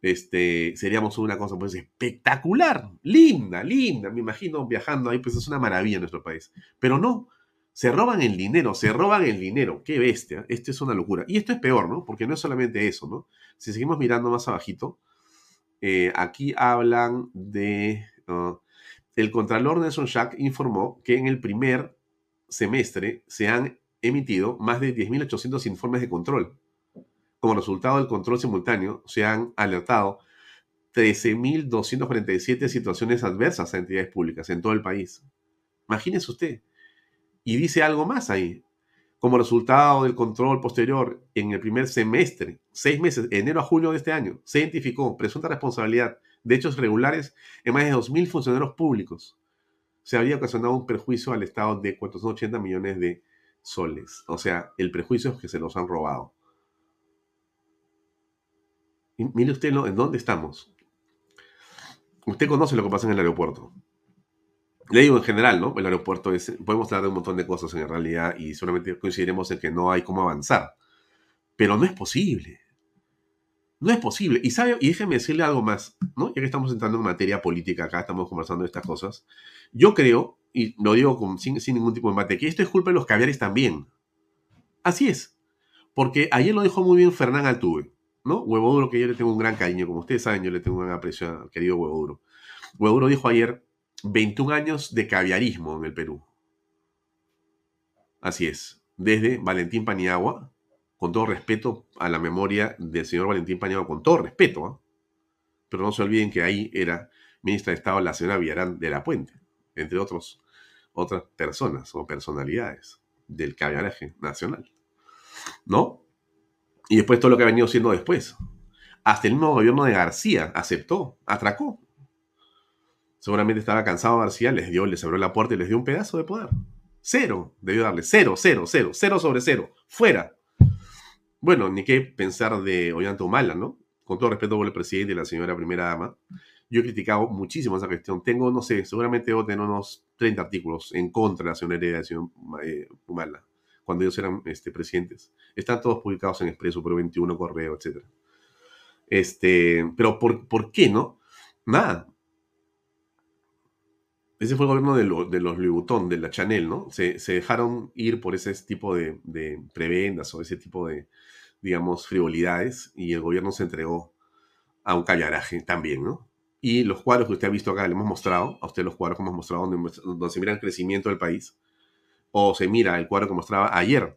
Este, seríamos una cosa pues espectacular, linda, linda, me imagino viajando ahí, pues es una maravilla en nuestro país. Pero no, se roban el dinero, se roban el dinero, qué bestia, esto es una locura. Y esto es peor, ¿no? Porque no es solamente eso, ¿no? Si seguimos mirando más abajito, eh, aquí hablan de... ah, el Contralor Nelson Shack informó que en el primer semestre se han emitido más de 10.800 informes de control. Como resultado del control simultáneo, se han alertado 13.247 situaciones adversas a entidades públicas en todo el país. Imagínese usted. Y dice algo más ahí. Como resultado del control posterior en el primer semestre, seis meses, enero a julio de este año, se identificó presunta responsabilidad de hechos regulares en más de 2.000 funcionarios públicos. Se habría ocasionado un perjuicio al Estado de 480 millones de soles. O sea, el prejuicio es que se los han robado. Y mire usted lo- en dónde estamos. Usted conoce lo que pasa en el aeropuerto. Le digo en general, ¿no? El aeropuerto es. Podemos hablar de un montón de cosas en realidad y solamente coincidiremos en que no hay cómo avanzar. Pero no es posible. No es posible. Y sabe, y déjeme decirle algo más, ¿no? Ya que estamos entrando en materia política acá, estamos conversando de estas cosas. Yo creo, y lo digo con- sin, sin ningún tipo de embate, que esto es culpa de los caviares también. Así es. Porque ayer lo dijo muy bien Fernán Altuve, ¿no? Huevo Duro, que yo le tengo un gran cariño, como ustedes saben, yo le tengo un gran aprecio al querido Huevo Duro. Huevo Duro dijo ayer 21 años de caviarismo en el Perú. Así es. Desde Valentín Paniagua, con todo respeto a la memoria del señor Valentín Paniagua, con todo respeto, ¿ah? pero no se olviden que ahí era ministra de Estado la señora Villarán de la Puente, entre otros, otras personas o personalidades del caviaraje nacional. ¿No? Y después todo lo que ha venido siendo después. Hasta el mismo gobierno de García aceptó, atracó. Seguramente estaba cansado García, les dio, les abrió la puerta y les dio un pedazo de poder. Cero, debió darle cero, cero, cero, cero sobre cero, fuera. Bueno, ni qué pensar de Ollanta Humala, ¿no? Con todo respeto por el presidente y la señora primera dama, yo he criticado muchísimo esa cuestión. Tengo, no sé, seguramente debo tener unos 30 artículos en contra de la señora eh, Humala, cuando ellos eran este, presidentes. Están todos publicados en Expreso, Pro 21, Correo, etc. Este, pero ¿por, ¿por qué no? Nada. Ese fue el gobierno de, lo- de los Louis de la Chanel, ¿no? Se, se dejaron ir por ese tipo de, de prebendas o ese tipo de, digamos, frivolidades y el gobierno se entregó a un callaraje también, ¿no? Y los cuadros que usted ha visto acá, le hemos mostrado, a usted los cuadros que hemos mostrado donde se mira el crecimiento del país, o se mira el cuadro que mostraba ayer,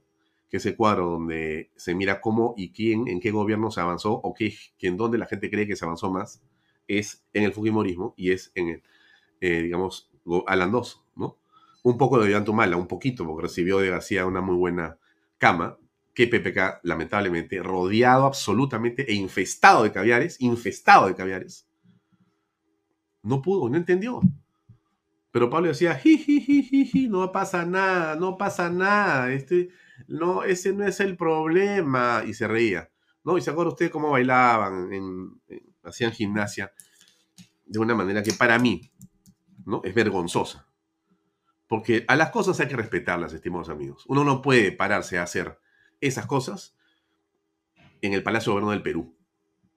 que es el cuadro donde se mira cómo y quién, en qué gobierno se avanzó, o qué, en dónde la gente cree que se avanzó más, es en el Fujimorismo y es en el, eh, digamos, Alan II, ¿no? Un poco de Ollantumala, un poquito, porque recibió de García una muy buena cama, que PPK, lamentablemente, rodeado absolutamente e infestado de caviares, infestado de caviares, no pudo, no entendió. Pero Pablo decía, "Ji, ji, ji, ji, ji, no pasa nada, no pasa nada, este, no, ese no es el problema, y se reía. ¿no? Y se acuerda usted cómo bailaban, en- hacían gimnasia de una manera que para mí, ¿no? Es vergonzosa. Porque a las cosas hay que respetarlas, estimados amigos. Uno no puede pararse a hacer esas cosas en el Palacio de Gobierno del Perú.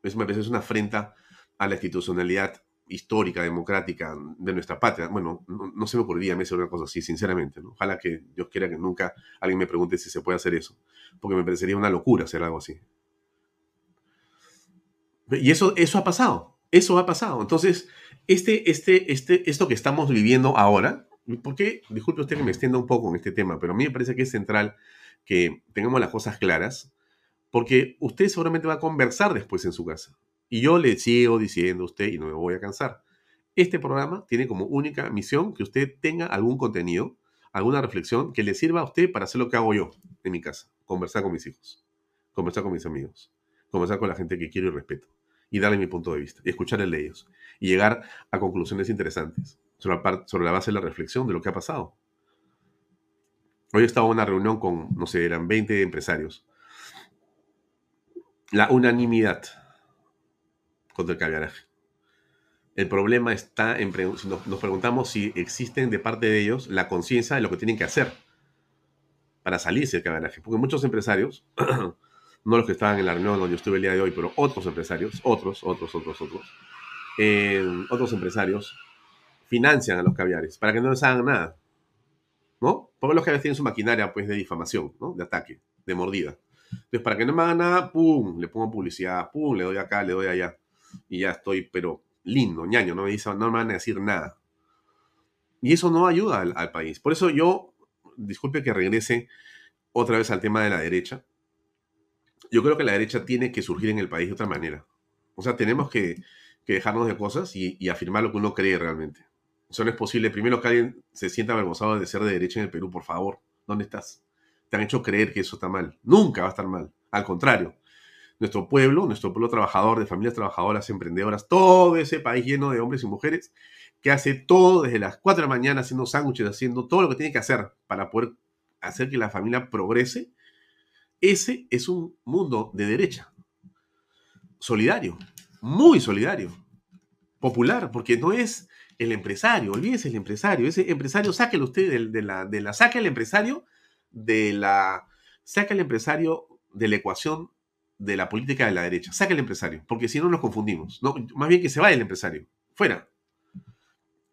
Eso me parece es una afrenta a la institucionalidad histórica, democrática de nuestra patria. Bueno, no, no se me ocurriría hacer una cosa así, sinceramente. Ojalá que Dios quiera que nunca alguien me pregunte si se puede hacer eso, porque me parecería una locura hacer algo así. Y eso, eso ha pasado, eso ha pasado. Entonces, este, este, este, esto que estamos viviendo ahora, ¿por qué? Disculpe usted que me extienda un poco en este tema, pero a mí me parece que es central que tengamos las cosas claras, porque usted seguramente va a conversar después en su casa. Y yo le sigo diciendo a usted, y no me voy a cansar, este programa tiene como única misión que usted tenga algún contenido, alguna reflexión que le sirva a usted para hacer lo que hago yo en mi casa, conversar con mis hijos, conversar con mis amigos, conversar con la gente que quiero y respeto, y darle mi punto de vista, y escuchar el de ellos, y llegar a conclusiones interesantes sobre la, sobre la base de la reflexión de lo que ha pasado. Hoy estaba en una reunión con, no sé, eran 20 empresarios. La unanimidad contra el caviaraje. El problema está en, pre- nos, nos preguntamos si existen de parte de ellos la conciencia de lo que tienen que hacer para salirse del caviaraje. Porque muchos empresarios, no los que estaban en la reunión donde yo estuve el día de hoy, pero otros empresarios, otros, otros, otros, otros, eh, otros empresarios financian a los caviares para que no les hagan nada. ¿No? Porque los caviares tienen su maquinaria pues, de difamación, ¿no? De ataque, de mordida. Entonces, para que no me hagan nada, pum, le pongo publicidad, pum, le doy acá, le doy allá. Y ya estoy, pero lindo, ñaño, no me, dice, no me van a decir nada. Y eso no ayuda al, país. Por eso yo, disculpe que regrese otra vez al tema de la derecha. Yo creo que la derecha tiene que surgir en el país de otra manera. O sea, tenemos que, que dejarnos de cosas y, y, afirmar lo que uno cree realmente. Eso no es posible. Primero que alguien se sienta avergonzado de ser de derecha en el Perú, por favor. ¿Dónde estás? Te han hecho creer que eso está mal. Nunca va a estar mal. Al contrario. Nuestro pueblo, nuestro pueblo trabajador, de familias trabajadoras, emprendedoras, todo ese país lleno de hombres y mujeres que hace todo desde las 4 de la mañana haciendo sándwiches, haciendo todo lo que tiene que hacer para poder hacer que la familia progrese, ese es un mundo de derecha. Solidario, muy solidario, popular, porque no es el empresario, olvídese el empresario, ese empresario, sáquelo usted de, de, la, de la, saque al empresario de la, saque al empresario de la ecuación de la política de la derecha, saque al empresario, porque si no nos confundimos, no, más bien que se vaya el empresario, fuera,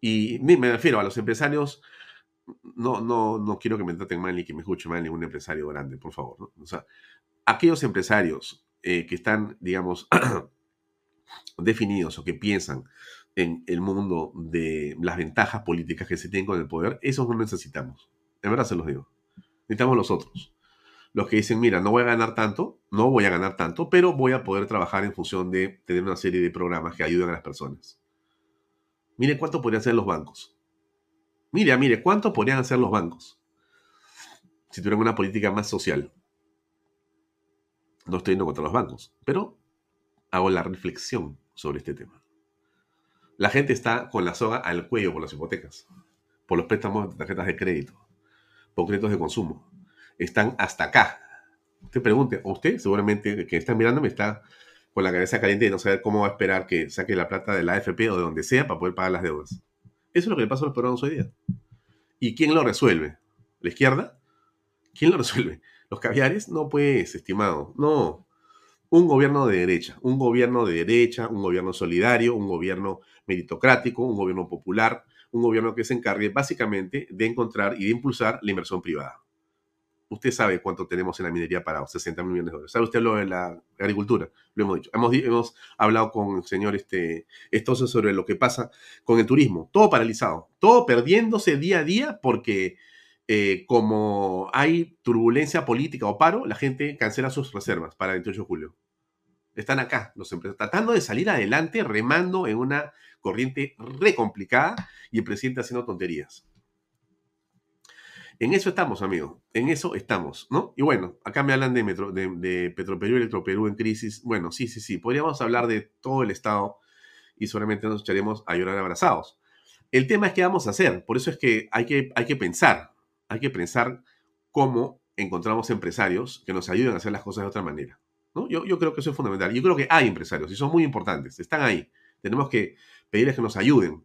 y me refiero a los empresarios, no, no, no quiero que me traten mal ni que me escuche mal ningún empresario grande, por favor. ¿no? O sea, aquellos empresarios eh, que están, digamos, definidos o que piensan en el mundo de las ventajas políticas que se tienen con el poder, esos no necesitamos. En verdad se los digo. Necesitamos los otros. Los que dicen, mira, no voy a ganar tanto, no voy a ganar tanto, pero voy a poder trabajar en función de tener una serie de programas que ayuden a las personas. Mire cuánto podrían hacer los bancos. Mire, mire, cuánto podrían hacer los bancos si tuvieran una política más social. No estoy yendo contra los bancos, pero hago la reflexión sobre este tema. La gente está con la soga al cuello por las hipotecas, por los préstamos de tarjetas de crédito, por créditos de consumo. Están hasta acá. Usted pregunte, usted seguramente que está mirando me está con la cabeza caliente de no saber cómo va a esperar que saque la plata de la AFP o de donde sea para poder pagar las deudas. Eso es lo que le pasa a los peruanos hoy día. ¿Y quién lo resuelve? ¿La izquierda? ¿Quién lo resuelve? ¿Los caviares? No, pues, estimado. No. Un gobierno de derecha. Un gobierno de derecha, un gobierno solidario, un gobierno meritocrático, un gobierno popular, un gobierno que se encargue básicamente de encontrar y de impulsar la inversión privada. Usted sabe cuánto tenemos en la minería parado, 60 millones de dólares. ¿Sabe usted lo de la agricultura? Lo hemos dicho. Hemos, hemos hablado con el señor este, Estoso sobre lo que pasa con el turismo. Todo paralizado, todo perdiéndose día a día porque eh, como hay turbulencia política o paro, la gente cancela sus reservas para el 28 de julio. Están acá los empresarios tratando de salir adelante, remando en una corriente re complicada y el presidente haciendo tonterías. En eso estamos, amigo. En eso estamos, ¿no? Y bueno, acá me hablan de, Metro, de, Petroperú y Electroperú en crisis. Bueno, sí, sí, sí. Podríamos hablar de todo el Estado y solamente nos echaremos a llorar abrazados. El tema es qué vamos a hacer. Por eso es que hay que, hay que pensar. Hay que pensar cómo encontramos empresarios que nos ayuden a hacer las cosas de otra manera. ¿no? Yo, yo creo que eso es fundamental. Yo creo que hay empresarios y son muy importantes. Están ahí. Tenemos que pedirles que nos ayuden.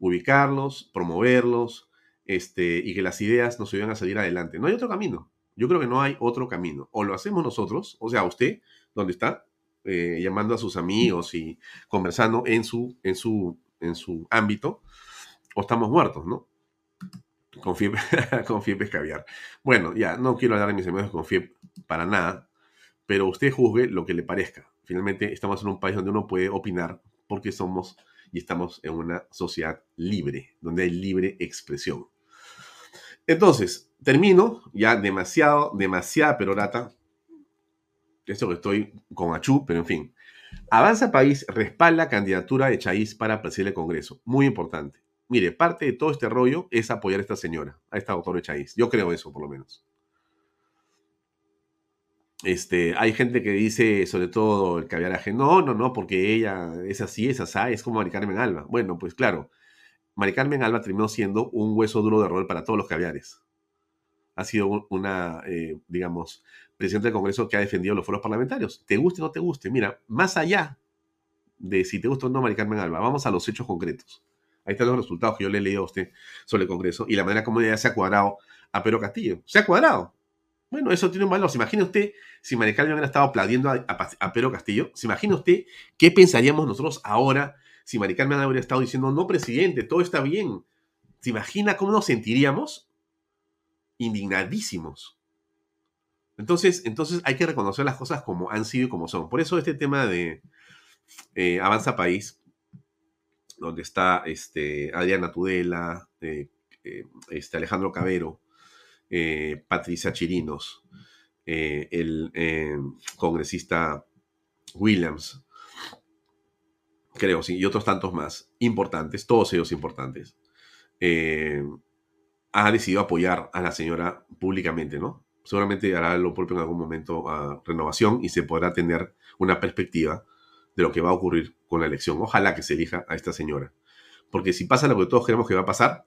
Ubicarlos, promoverlos, este, y que las ideas nos ayuden a salir adelante. No hay otro camino. Yo creo que no hay otro camino. O lo hacemos nosotros, o sea, usted, donde está, eh, llamando a sus amigos y conversando en su, en su, en su ámbito, o estamos muertos, ¿no? Con FIEP, con. Bueno, ya, no quiero hablar de mis amigos con para nada, pero usted juzgue lo que le parezca. Finalmente, estamos en un país donde uno puede opinar porque somos y estamos en una sociedad libre, donde hay libre expresión. Entonces, termino, ya demasiado, demasiada perorata. Esto que estoy con Achú, pero en fin. Avanza País respalda candidatura de Chaís para presidir el Congreso. Muy importante. Mire, parte de todo este rollo es apoyar a esta señora, a esta doctora Chaís. Yo creo eso, por lo menos. Este, hay gente que dice, sobre todo el caviaraje, no, no, no, porque ella es así, es así, es como Mari Carmen Alba. Bueno, pues claro, Mari Carmen Alba terminó siendo un hueso duro de rol para todos los caviares. Ha sido una, eh, digamos, presidente del Congreso que ha defendido los foros parlamentarios. Te guste o no te guste. Mira, más allá de si te gusta o no Mari Carmen Alba, vamos a los hechos concretos. Ahí están los resultados que yo le he leído a usted sobre el Congreso y la manera como ella se ha cuadrado a Pedro Castillo. Se ha cuadrado. Bueno, eso tiene un valor. ¿Se imagina usted si Mari Carmen hubiera estado aplaudiendo a, a Pedro Castillo? ¿Se imagina usted qué pensaríamos nosotros ahora si Mari Carmen hubiera estado diciendo, no, presidente, todo está bien. ¿Se imagina cómo nos sentiríamos? Indignadísimos. Entonces, entonces hay que reconocer las cosas como han sido y como son. Por eso este tema de, eh, Avanza País, donde está este, Adriana Tudela, eh, eh, este, Alejandro Cabero, Patricia Chirinos, el congresista Williams, creo, sí, y otros tantos más importantes, todos ellos importantes, ha decidido apoyar a la señora públicamente, ¿no? Seguramente hará lo propio en algún momento a renovación y se podrá tener una perspectiva de lo que va a ocurrir con la elección. Ojalá que se elija a esta señora. Porque si pasa lo que todos queremos que va a pasar,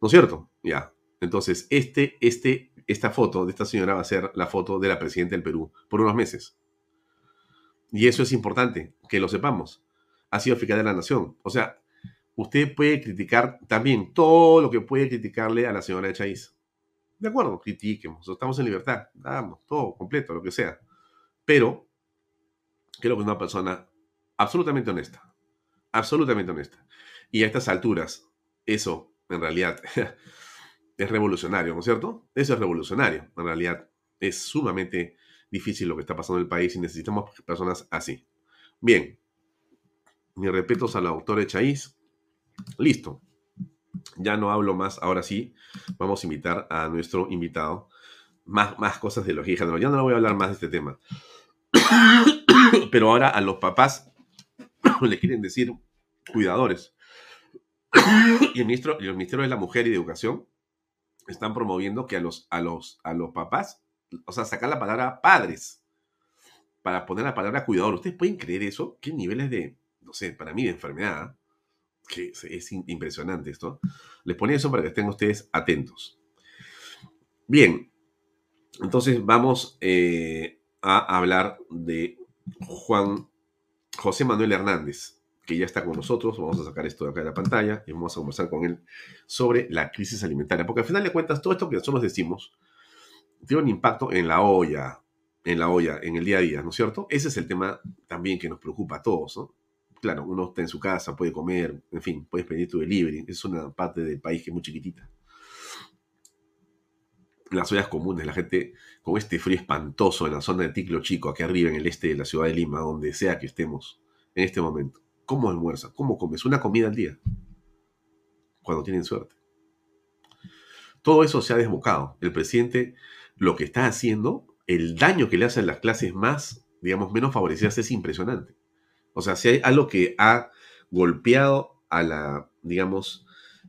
¿no es cierto? Ya. Entonces, este, este, esta foto de esta señora va a ser la foto de la presidenta del Perú por unos meses. Y eso es importante, que lo sepamos. Ha sido fiscal de la nación. O sea, usted puede criticar también todo lo que puede criticarle a la señora de Chaiz. De acuerdo, critiquemos, estamos en libertad, damos todo completo, lo que sea. Pero creo que es una persona absolutamente honesta, absolutamente honesta. Y a estas alturas, eso en realidad es revolucionario, ¿no es cierto? Eso es revolucionario. En realidad es sumamente difícil lo que está pasando en el país y necesitamos personas así. Bien, mis respetos a la doctora Echaíz. Listo. Ya no hablo más, ahora sí, vamos a invitar a nuestro invitado. Más, más cosas de logía. No, ya no voy a hablar más de este tema. Pero ahora a los papás le quieren decir cuidadores. Y el, ministro, el Ministerio de la Mujer y de Educación están promoviendo que a los, a los, a los papás, o sea, sacar la palabra padres para poner la palabra cuidador. ¿Ustedes pueden creer eso? ¿Qué niveles de, no sé, para mí de enfermedad? Que es impresionante esto. Les ponía eso para que estén ustedes atentos. Bien, entonces vamos eh, a hablar de Juan José Manuel Hernández, que ya está con nosotros. Vamos a sacar esto de acá de la pantalla y vamos a conversar con él sobre la crisis alimentaria. Porque al final de cuentas, todo esto que nosotros decimos tiene un impacto en la olla, en la olla, en el día a día, ¿no es cierto? Ese es el tema también que nos preocupa a todos, ¿no? Claro, uno está en su casa, puede comer, en fin, puedes pedir tu delivery. Es una parte del país que es muy chiquitita las ollas comunes, la gente con este frío espantoso en la zona de Ticlo Chico, aquí arriba en el este de la ciudad de Lima, donde sea que estemos en este momento. ¿Cómo almuerza? ¿Cómo comes? Una comida al día. Cuando tienen suerte. Todo eso se ha desbocado. El presidente lo que está haciendo, el daño que le hacen las clases más, digamos, menos favorecidas es impresionante. O sea, si hay algo que ha golpeado a la, digamos,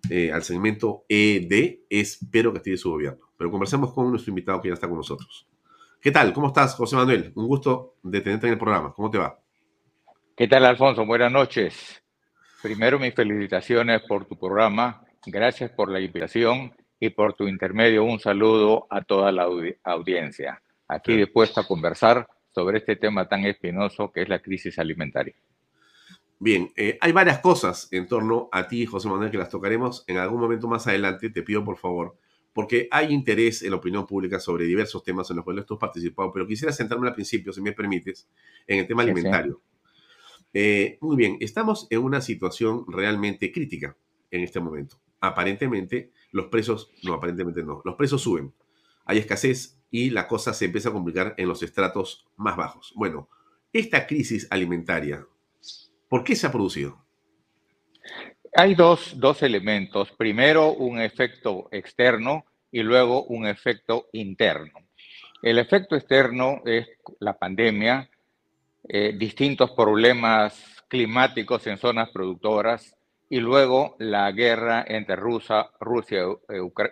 eh, al segmento ED, espero que esté de su gobierno. Pero conversemos con nuestro invitado que ya está con nosotros. ¿Qué tal? ¿Cómo estás, José Manuel? Un gusto de tenerte en el programa. ¿Cómo te va? ¿Qué tal, Alfonso? Buenas noches. Primero, mis felicitaciones por tu programa. Gracias por la invitación y por tu intermedio. Un saludo a toda la audiencia. Aquí dispuesto a conversar sobre este tema tan espinoso que es la crisis alimentaria. Bien, eh, hay varias cosas en torno a ti, José Manuel, que las tocaremos en algún momento más adelante. Te pido, por favor, porque hay interés en la opinión pública sobre diversos temas en los cuales tú has participado, pero quisiera centrarme al principio, si me permites, en el tema alimentario. Eh, muy bien, estamos en una situación realmente crítica en este momento. Aparentemente, los precios, no, aparentemente no, los precios suben, hay escasez y la cosa se empieza a complicar en los estratos más bajos. Bueno, esta crisis alimentaria, ¿por qué se ha producido? Hay dos, dos, elementos. Primero, un efecto externo y luego un efecto interno. El efecto externo es la pandemia, eh, distintos problemas climáticos en zonas productoras y luego la guerra entre Rusia, Rusia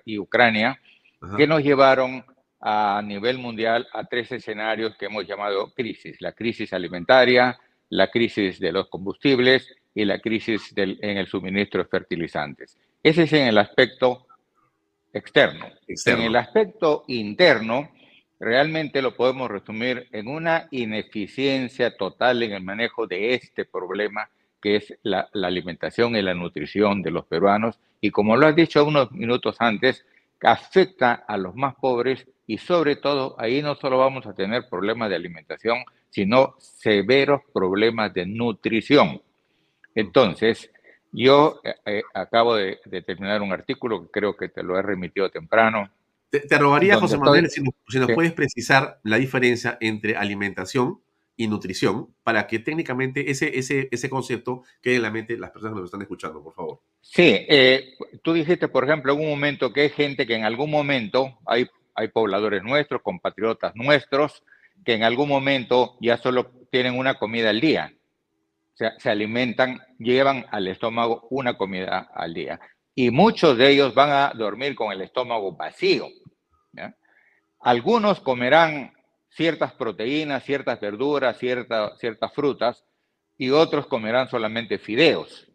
y Ucrania, que nos llevaron a nivel mundial a tres escenarios que hemos llamado crisis. La crisis alimentaria, la crisis de los combustibles y la crisis en el suministro de fertilizantes. Ese es en el aspecto externo. En el aspecto interno, realmente lo podemos resumir en una ineficiencia total en el manejo de este problema que es la, alimentación y la nutrición de los peruanos. Y como lo has dicho unos minutos antes, afecta a los más pobres y sobre todo ahí no solo vamos a tener problemas de alimentación, sino severos problemas de nutrición. Entonces, yo eh, eh, acabo de, terminar un artículo que creo que te lo he remitido temprano. Te, rogaría, José Manuel, si, nos, puedes precisar la diferencia entre alimentación y nutrición para que técnicamente ese, ese, ese concepto quede en la mente de las personas que nos están escuchando, por favor. Sí, eh, tú dijiste, por ejemplo, en un momento que hay gente que en algún momento, hay, hay pobladores nuestros, compatriotas nuestros, que en algún momento ya solo tienen una comida al día. O sea, se alimentan, llevan al estómago una comida al día. Y muchos de ellos van a dormir con el estómago vacío. Algunos comerán ciertas proteínas, ciertas verduras, ciertas frutas, y otros comerán solamente fideos.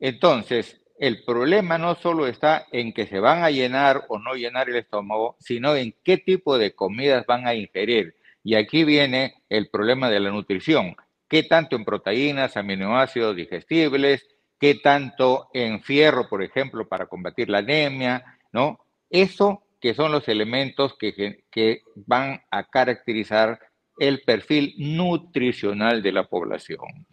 Entonces, el problema no solo está en que se van a llenar o no llenar el estómago, sino en qué tipo de comidas van a ingerir. Y aquí viene el problema de la nutrición. ¿Qué tanto en proteínas, aminoácidos digestibles? ¿Qué tanto en fierro, por ejemplo, para combatir la anemia? ¿No? Eso que son los elementos que, que van a caracterizar el perfil nutricional de la población.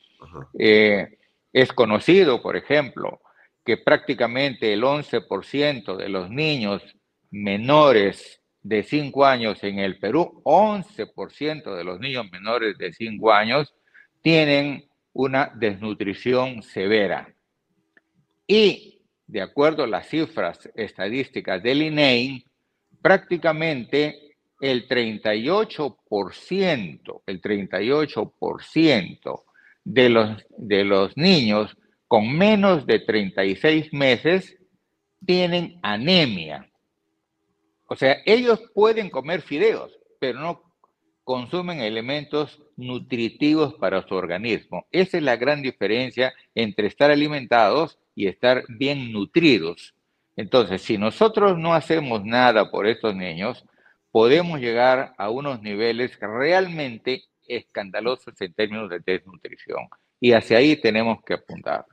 Eh, es conocido, por ejemplo, que prácticamente el 11% de los niños menores de 5 años en el Perú, 11% de los niños menores de 5 años tienen una desnutrición severa. Y de acuerdo a las cifras estadísticas del INEI, prácticamente el 38%, el 38% de los, de los niños con menos de 36 meses tienen anemia. O sea, ellos pueden comer fideos, pero no consumen elementos nutritivos para su organismo. Esa es la gran diferencia entre estar alimentados y estar bien nutridos. Entonces, si nosotros no hacemos nada por estos niños, podemos llegar a unos niveles realmente escandalosos en términos de desnutrición. Y hacia ahí tenemos que apuntar.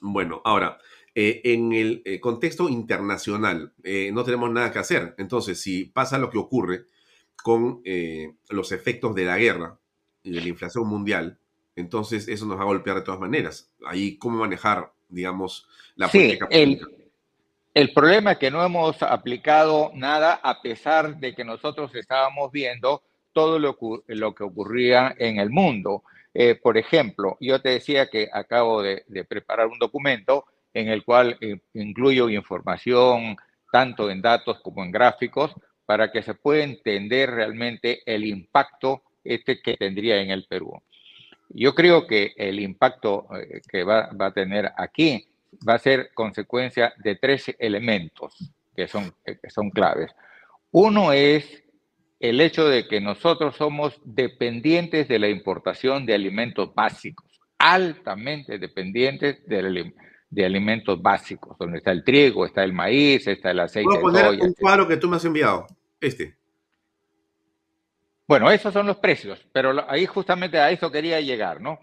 Bueno, ahora, eh, en el eh, contexto internacional eh, no tenemos nada que hacer. Entonces, si pasa lo que ocurre con los efectos de la guerra y de la inflación mundial, entonces eso nos va a golpear de todas maneras. Ahí, ¿cómo manejar, digamos, la política el, el problema es que no hemos aplicado nada a pesar de que nosotros estábamos viendo todo lo, lo que ocurría en el mundo. Eh, por ejemplo, yo te decía que acabo de, preparar un documento en el cual eh, incluyo información tanto en datos como en gráficos para que se pueda entender realmente el impacto este que tendría en el Perú. Yo creo que el impacto eh, que va, va, a tener aquí va a ser consecuencia de tres elementos que son, que son claves. Uno es el hecho de que nosotros somos dependientes de la importación de alimentos básicos, altamente dependientes de, de alimentos básicos, donde está el trigo, está el maíz, está el aceite. Voy a poner un cuadro que tú me has enviado, este. Bueno, esos son los precios, pero ahí justamente a eso quería llegar, ¿no?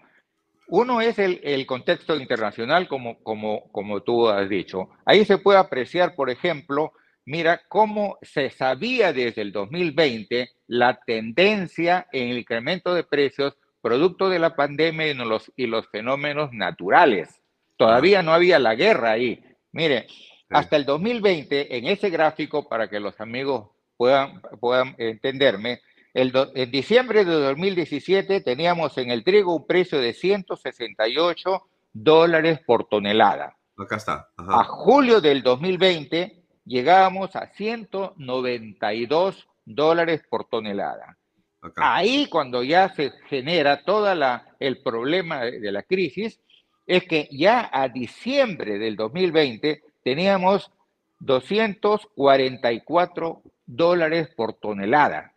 Uno es el, el contexto internacional, como, como, como tú has dicho. Ahí se puede apreciar, por ejemplo, mira cómo se sabía desde el 2020 la tendencia en el incremento de precios producto de la pandemia y los, y los fenómenos naturales. Todavía no había la guerra ahí. Mire, hasta el 2020, en ese gráfico, para que los amigos puedan, puedan entenderme, el en diciembre de 2017 teníamos en el trigo un precio de 168 dólares por tonelada. Acá está. A julio del 2020 llegábamos a 192 dólares por tonelada. Ahí cuando ya se genera todo el problema de la crisis, es que ya a diciembre del 2020 teníamos 244 dólares por tonelada.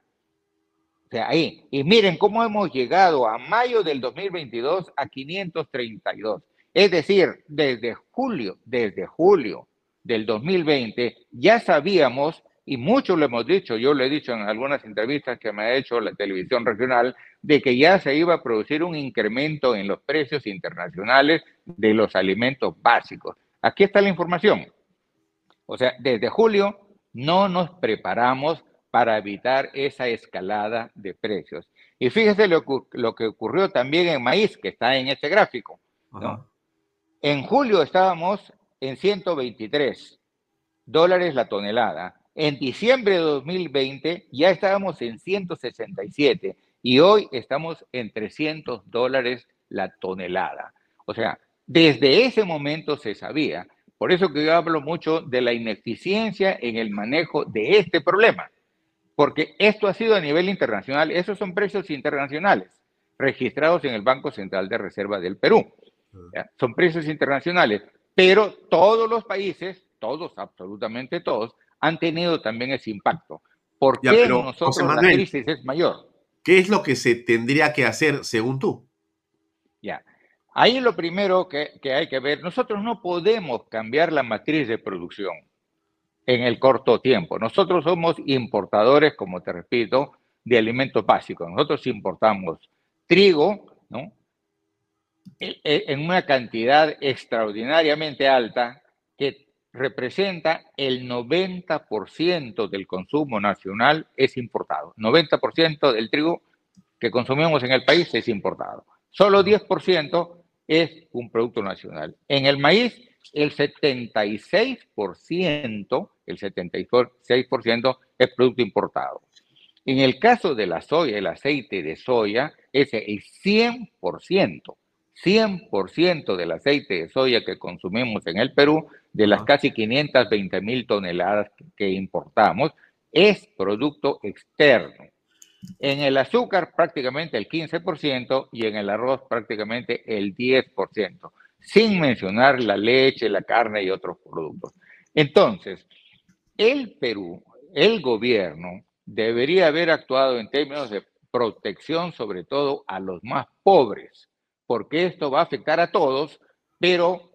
O sea, ahí. Y miren cómo hemos llegado a mayo del 2022 a 532. Es decir, desde julio, desde julio del 2020, ya sabíamos, y mucho lo hemos dicho, yo lo he dicho en algunas entrevistas que me ha hecho la televisión regional, de que ya se iba a producir un incremento en los precios internacionales de los alimentos básicos. Aquí está la información. O sea, desde julio no nos preparamos para evitar esa escalada de precios. Y fíjese lo, lo que ocurrió también en maíz, que está en este gráfico. En julio estábamos en 123 dólares la tonelada. En diciembre de 2020 ya estábamos en 167 y hoy estamos en 300 dólares la tonelada. O sea, desde ese momento se sabía. Por eso que yo hablo mucho de la ineficiencia en el manejo de este problema, porque esto ha sido a nivel internacional, esos son precios internacionales registrados en el Banco Central de Reserva del Perú. Son precios internacionales, pero todos los países, todos, absolutamente todos, han tenido también ese impacto. ¿Por qué nosotros la crisis es mayor? ¿Qué es lo que se tendría que hacer según tú? Ya. Ahí lo primero que, que hay que ver, nosotros no podemos cambiar la matriz de producción en el corto tiempo. Nosotros somos importadores, como te repito, de alimentos básicos. Nosotros importamos trigo, ¿no? E, e, en una cantidad extraordinariamente alta que representa el 90% del consumo nacional es importado. 90% del trigo que consumimos en el país es importado. Solo 10% es un producto nacional. En el maíz, el 76%, el 76% es producto importado. En el caso de la soya, el aceite de soya es el 100%. 100% del aceite de soya que consumimos en el Perú, de las casi 520 mil toneladas que importamos, es producto externo. En el azúcar prácticamente el 15% y en el arroz prácticamente el 10%, sin mencionar la leche, la carne y otros productos. Entonces, el Perú, el gobierno, debería haber actuado en términos de protección sobre todo a los más pobres porque esto va a afectar a todos, pero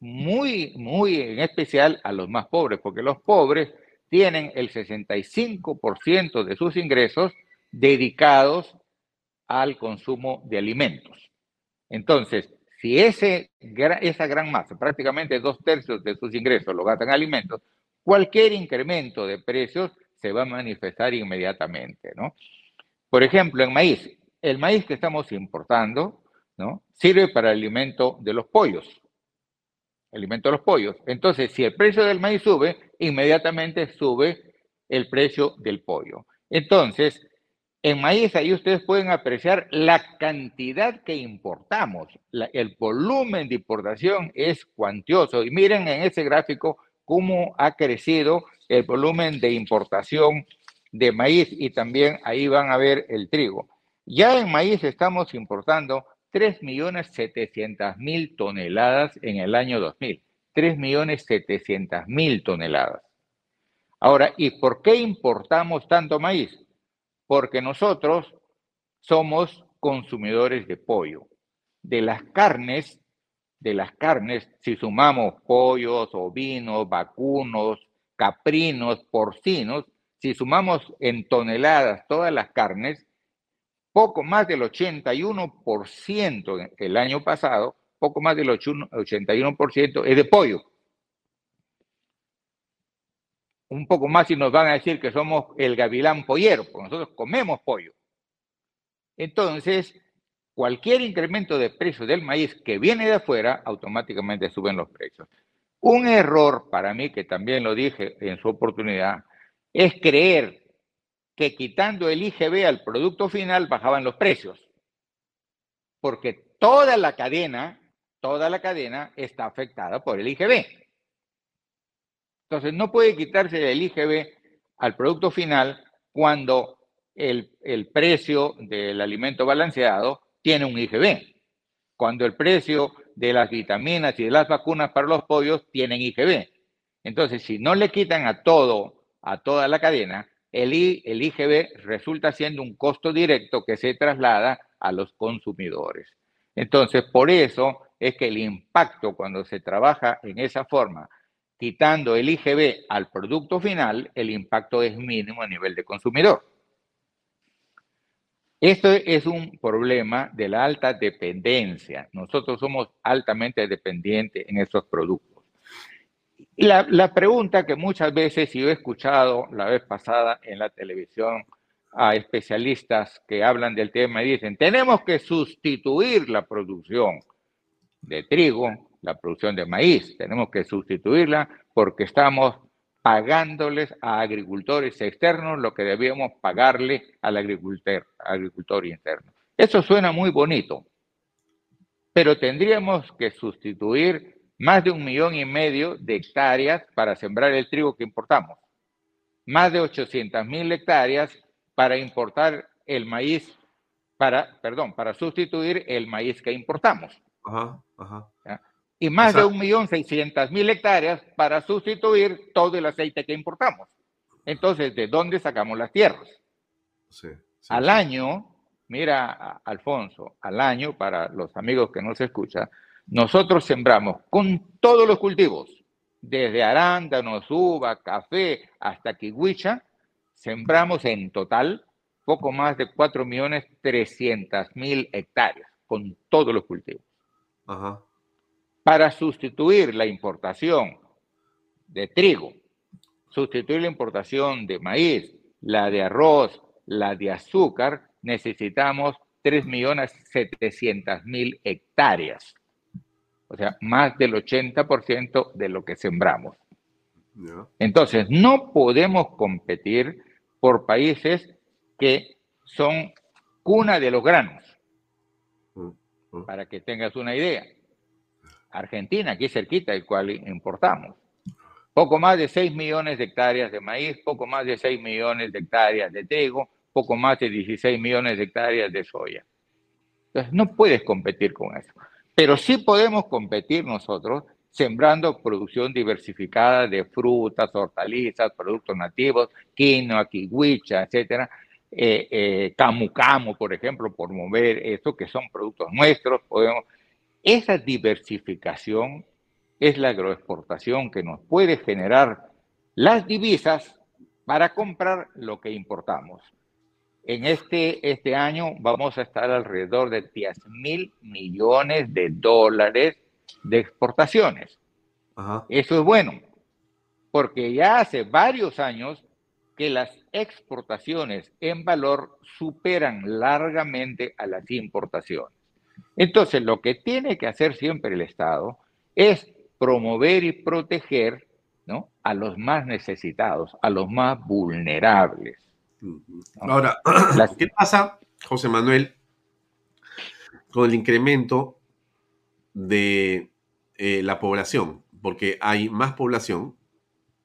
muy, muy en especial a los más pobres, porque los pobres tienen el 65% de sus ingresos dedicados al consumo de alimentos. Entonces, si ese, esa gran masa, prácticamente dos tercios de sus ingresos lo gastan en alimentos, cualquier incremento de precios se va a manifestar inmediatamente, ¿no? Por ejemplo, en maíz, el maíz que estamos importando ¿no? Sirve para el alimento de los pollos. alimento de los pollos. Entonces, si el precio del maíz sube, inmediatamente sube el precio del pollo. Entonces, en maíz ahí ustedes pueden apreciar la cantidad que importamos. el volumen de importación es cuantioso. Y miren en ese gráfico cómo ha crecido el volumen de importación de maíz y también ahí van a ver el trigo. Ya en maíz estamos importando 3.700.000 toneladas en el año 2000. 3.700.000 toneladas. Ahora, ¿y por qué importamos tanto maíz? Porque nosotros somos consumidores de pollo. De las carnes, de las carnes, si sumamos pollos, ovinos, vacunos, caprinos, porcinos, si sumamos en toneladas todas las carnes, poco más del 81% el año pasado, poco más del 81% es de pollo. Un poco más y nos van a decir que somos el gavilán pollero, porque nosotros comemos pollo. Entonces, cualquier incremento de precio del maíz que viene de afuera, automáticamente suben los precios. Un error para mí, que también lo dije en su oportunidad, es creer que quitando el IGB al producto final bajaban los precios. Porque toda la cadena, toda la cadena está afectada por el IGB. Entonces no puede quitarse el IGB al producto final cuando el, el precio del alimento balanceado tiene un IGB. Cuando el precio de las vitaminas y de las vacunas para los pollos tienen IGB. Entonces, si no le quitan a todo, a toda la cadena, el, IGB resulta siendo un costo directo que se traslada a los consumidores. Entonces, por eso es que el impacto cuando se trabaja en esa forma, quitando el IGB al producto final, el impacto es mínimo a nivel de consumidor. Esto es un problema de la alta dependencia. Nosotros somos altamente dependientes en esos productos. La, pregunta que muchas veces yo he escuchado la vez pasada en la televisión a especialistas que hablan del tema y dicen, tenemos que sustituir la producción de trigo, la producción de maíz, tenemos que sustituirla porque estamos pagándoles a agricultores externos lo que debíamos pagarle al agricultor, agricultor interno. Eso suena muy bonito, pero tendríamos que sustituir más de un millón y medio de hectáreas para sembrar el trigo que importamos, más de 800 mil hectáreas para importar el maíz, para, perdón, para sustituir el maíz que importamos. Ajá, ajá. Y más de un millón seiscientas mil hectáreas para sustituir todo el aceite que importamos. Entonces, ¿de dónde sacamos las tierras? Al año, mira, Alfonso, al año, para los amigos que no se escuchan, nosotros sembramos con todos los cultivos, desde arándanos, uva, café, hasta kiwicha, sembramos en total poco más de 4.300.000 hectáreas, con todos los cultivos. Para sustituir la importación de trigo, sustituir la importación de maíz, la de arroz, la de azúcar, necesitamos 3.700.000 hectáreas. O sea, más del 80% de lo que sembramos. Entonces, no podemos competir por países que son cuna de los granos. Mm, mm. Para que tengas una idea. Argentina, aquí cerquita, el cual importamos. Poco más de 6 millones de hectáreas de maíz, poco más de 6 millones de hectáreas de trigo, poco más de 16 millones de hectáreas de soya. Entonces, no puedes competir con eso. Pero sí podemos competir nosotros sembrando producción diversificada de frutas, hortalizas, productos nativos, quinoa, kiwicha, etcétera, eh, eh, camu camu, por ejemplo, por mover esto, que son productos nuestros. Podemos... Esa diversificación es la agroexportación que nos puede generar las divisas para comprar lo que importamos. En este, este año vamos a estar alrededor de 10 mil millones de dólares de exportaciones. Eso es bueno, porque ya hace varios años que las exportaciones en valor superan largamente a las importaciones. Entonces, lo que tiene que hacer siempre el Estado es promover y proteger ¿no? a los más necesitados, a los más vulnerables. Ahora, ¿qué pasa, José Manuel, con el incremento de eh, la población? Porque hay más población,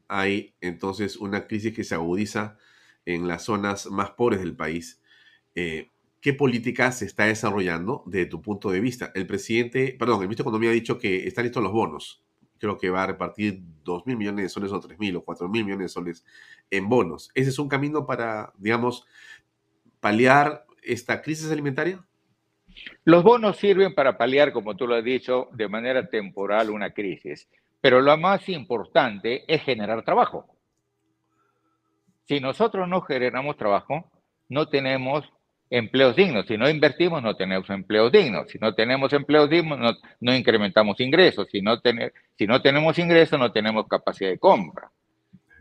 hay entonces una crisis que se agudiza en las zonas más pobres del país. Eh, ¿Qué política se está desarrollando desde tu punto de vista? El presidente, perdón, el ministro de Economía ha dicho que están listos los bonos creo que va a repartir 2 mil millones de soles o 3 mil o 4 mil millones de soles en bonos. ¿Ese es un camino para, digamos, paliar esta crisis alimentaria? Los bonos sirven para paliar, como tú lo has dicho, de manera temporal una crisis, pero lo más importante es generar trabajo. Si nosotros no generamos trabajo, no tenemos empleos dignos. Si no invertimos, no tenemos empleos dignos. Si no tenemos empleos dignos, no, incrementamos ingresos. Si no, si no tenemos ingresos, no tenemos capacidad de compra.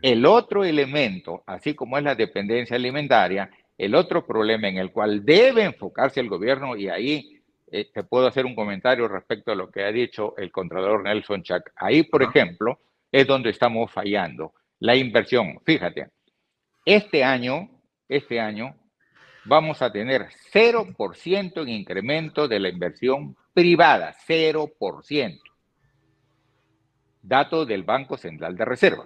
El otro elemento, así como es la dependencia alimentaria, el otro problema en el cual debe enfocarse el gobierno, y ahí eh, te puedo hacer un comentario respecto a lo que ha dicho el Contralor Nelson Chuck. Ahí, por ejemplo, es donde estamos fallando. La inversión. Fíjate, este año, este año, vamos a tener 0% en incremento de la inversión privada, 0%. Dato del Banco Central de Reserva.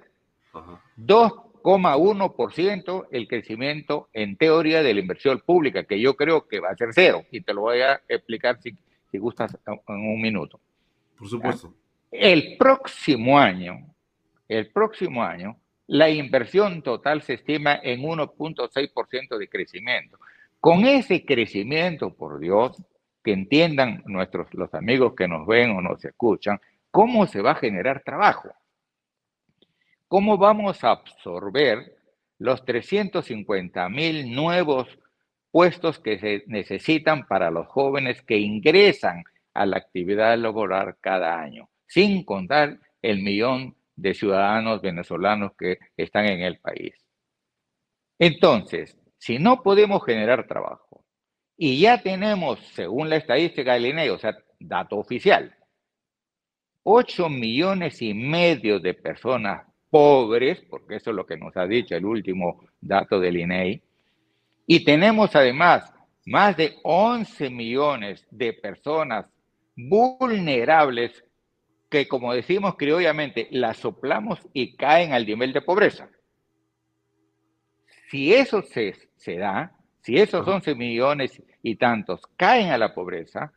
2,1% el crecimiento en teoría de la inversión pública, que yo creo que va a ser cero, y te lo voy a explicar si, si gustas en un minuto. Por supuesto. El próximo año, el próximo año, la inversión total se estima en 1.6% de crecimiento. Con ese crecimiento, por Dios, que entiendan nuestros los amigos que nos ven o nos escuchan, cómo se va a generar trabajo. ¿Cómo vamos a absorber los 350 mil nuevos puestos que se necesitan para los jóvenes que ingresan a la actividad laboral cada año, sin contar el millón de ciudadanos venezolanos que están en el país. Entonces, si no podemos generar trabajo y ya tenemos, según la estadística del INE, o sea, dato oficial, 8 millones y medio de personas pobres, porque eso es lo que nos ha dicho el último dato del INEI, y tenemos además más de 11 millones de personas vulnerables que, como decimos criollamente, las soplamos y caen al nivel de pobreza. Si eso se, se da, si esos 11 millones y tantos caen a la pobreza,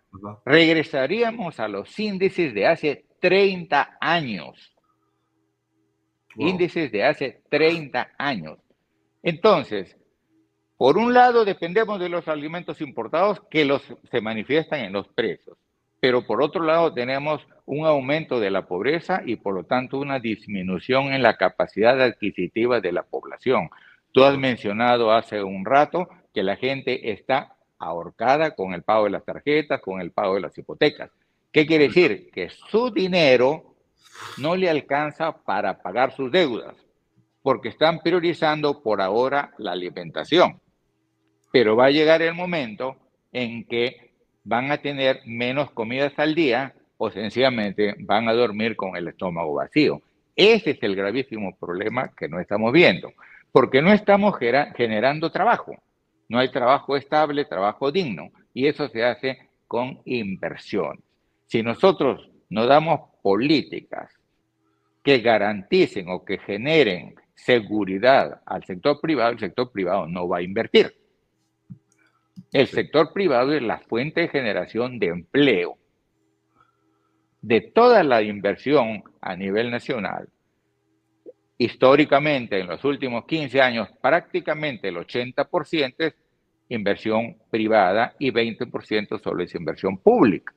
regresaríamos a los índices de hace 30 años. Índices de hace 30 años. Entonces, por un lado dependemos de los alimentos importados que los, se manifiestan en los precios, pero por otro lado tenemos un aumento de la pobreza y por lo tanto una disminución en la capacidad adquisitiva de la población. Tú has mencionado hace un rato que la gente está ahorcada con el pago de las tarjetas, con el pago de las hipotecas. ¿Qué quiere decir? Que su dinero no le alcanza para pagar sus deudas, porque están priorizando por ahora la alimentación. Pero va a llegar el momento en que van a tener menos comidas al día o sencillamente van a dormir con el estómago vacío. Ese es el gravísimo problema que no estamos viendo, porque no estamos generando trabajo. No hay trabajo estable, trabajo digno, y eso se hace con inversión. Si nosotros no damos políticas que garanticen o que generen seguridad al sector privado, el sector privado no va a invertir. El sector privado es la fuente de generación de empleo. De toda la inversión a nivel nacional, históricamente en los últimos 15 años prácticamente el 80% es inversión privada y 20% solo es inversión pública.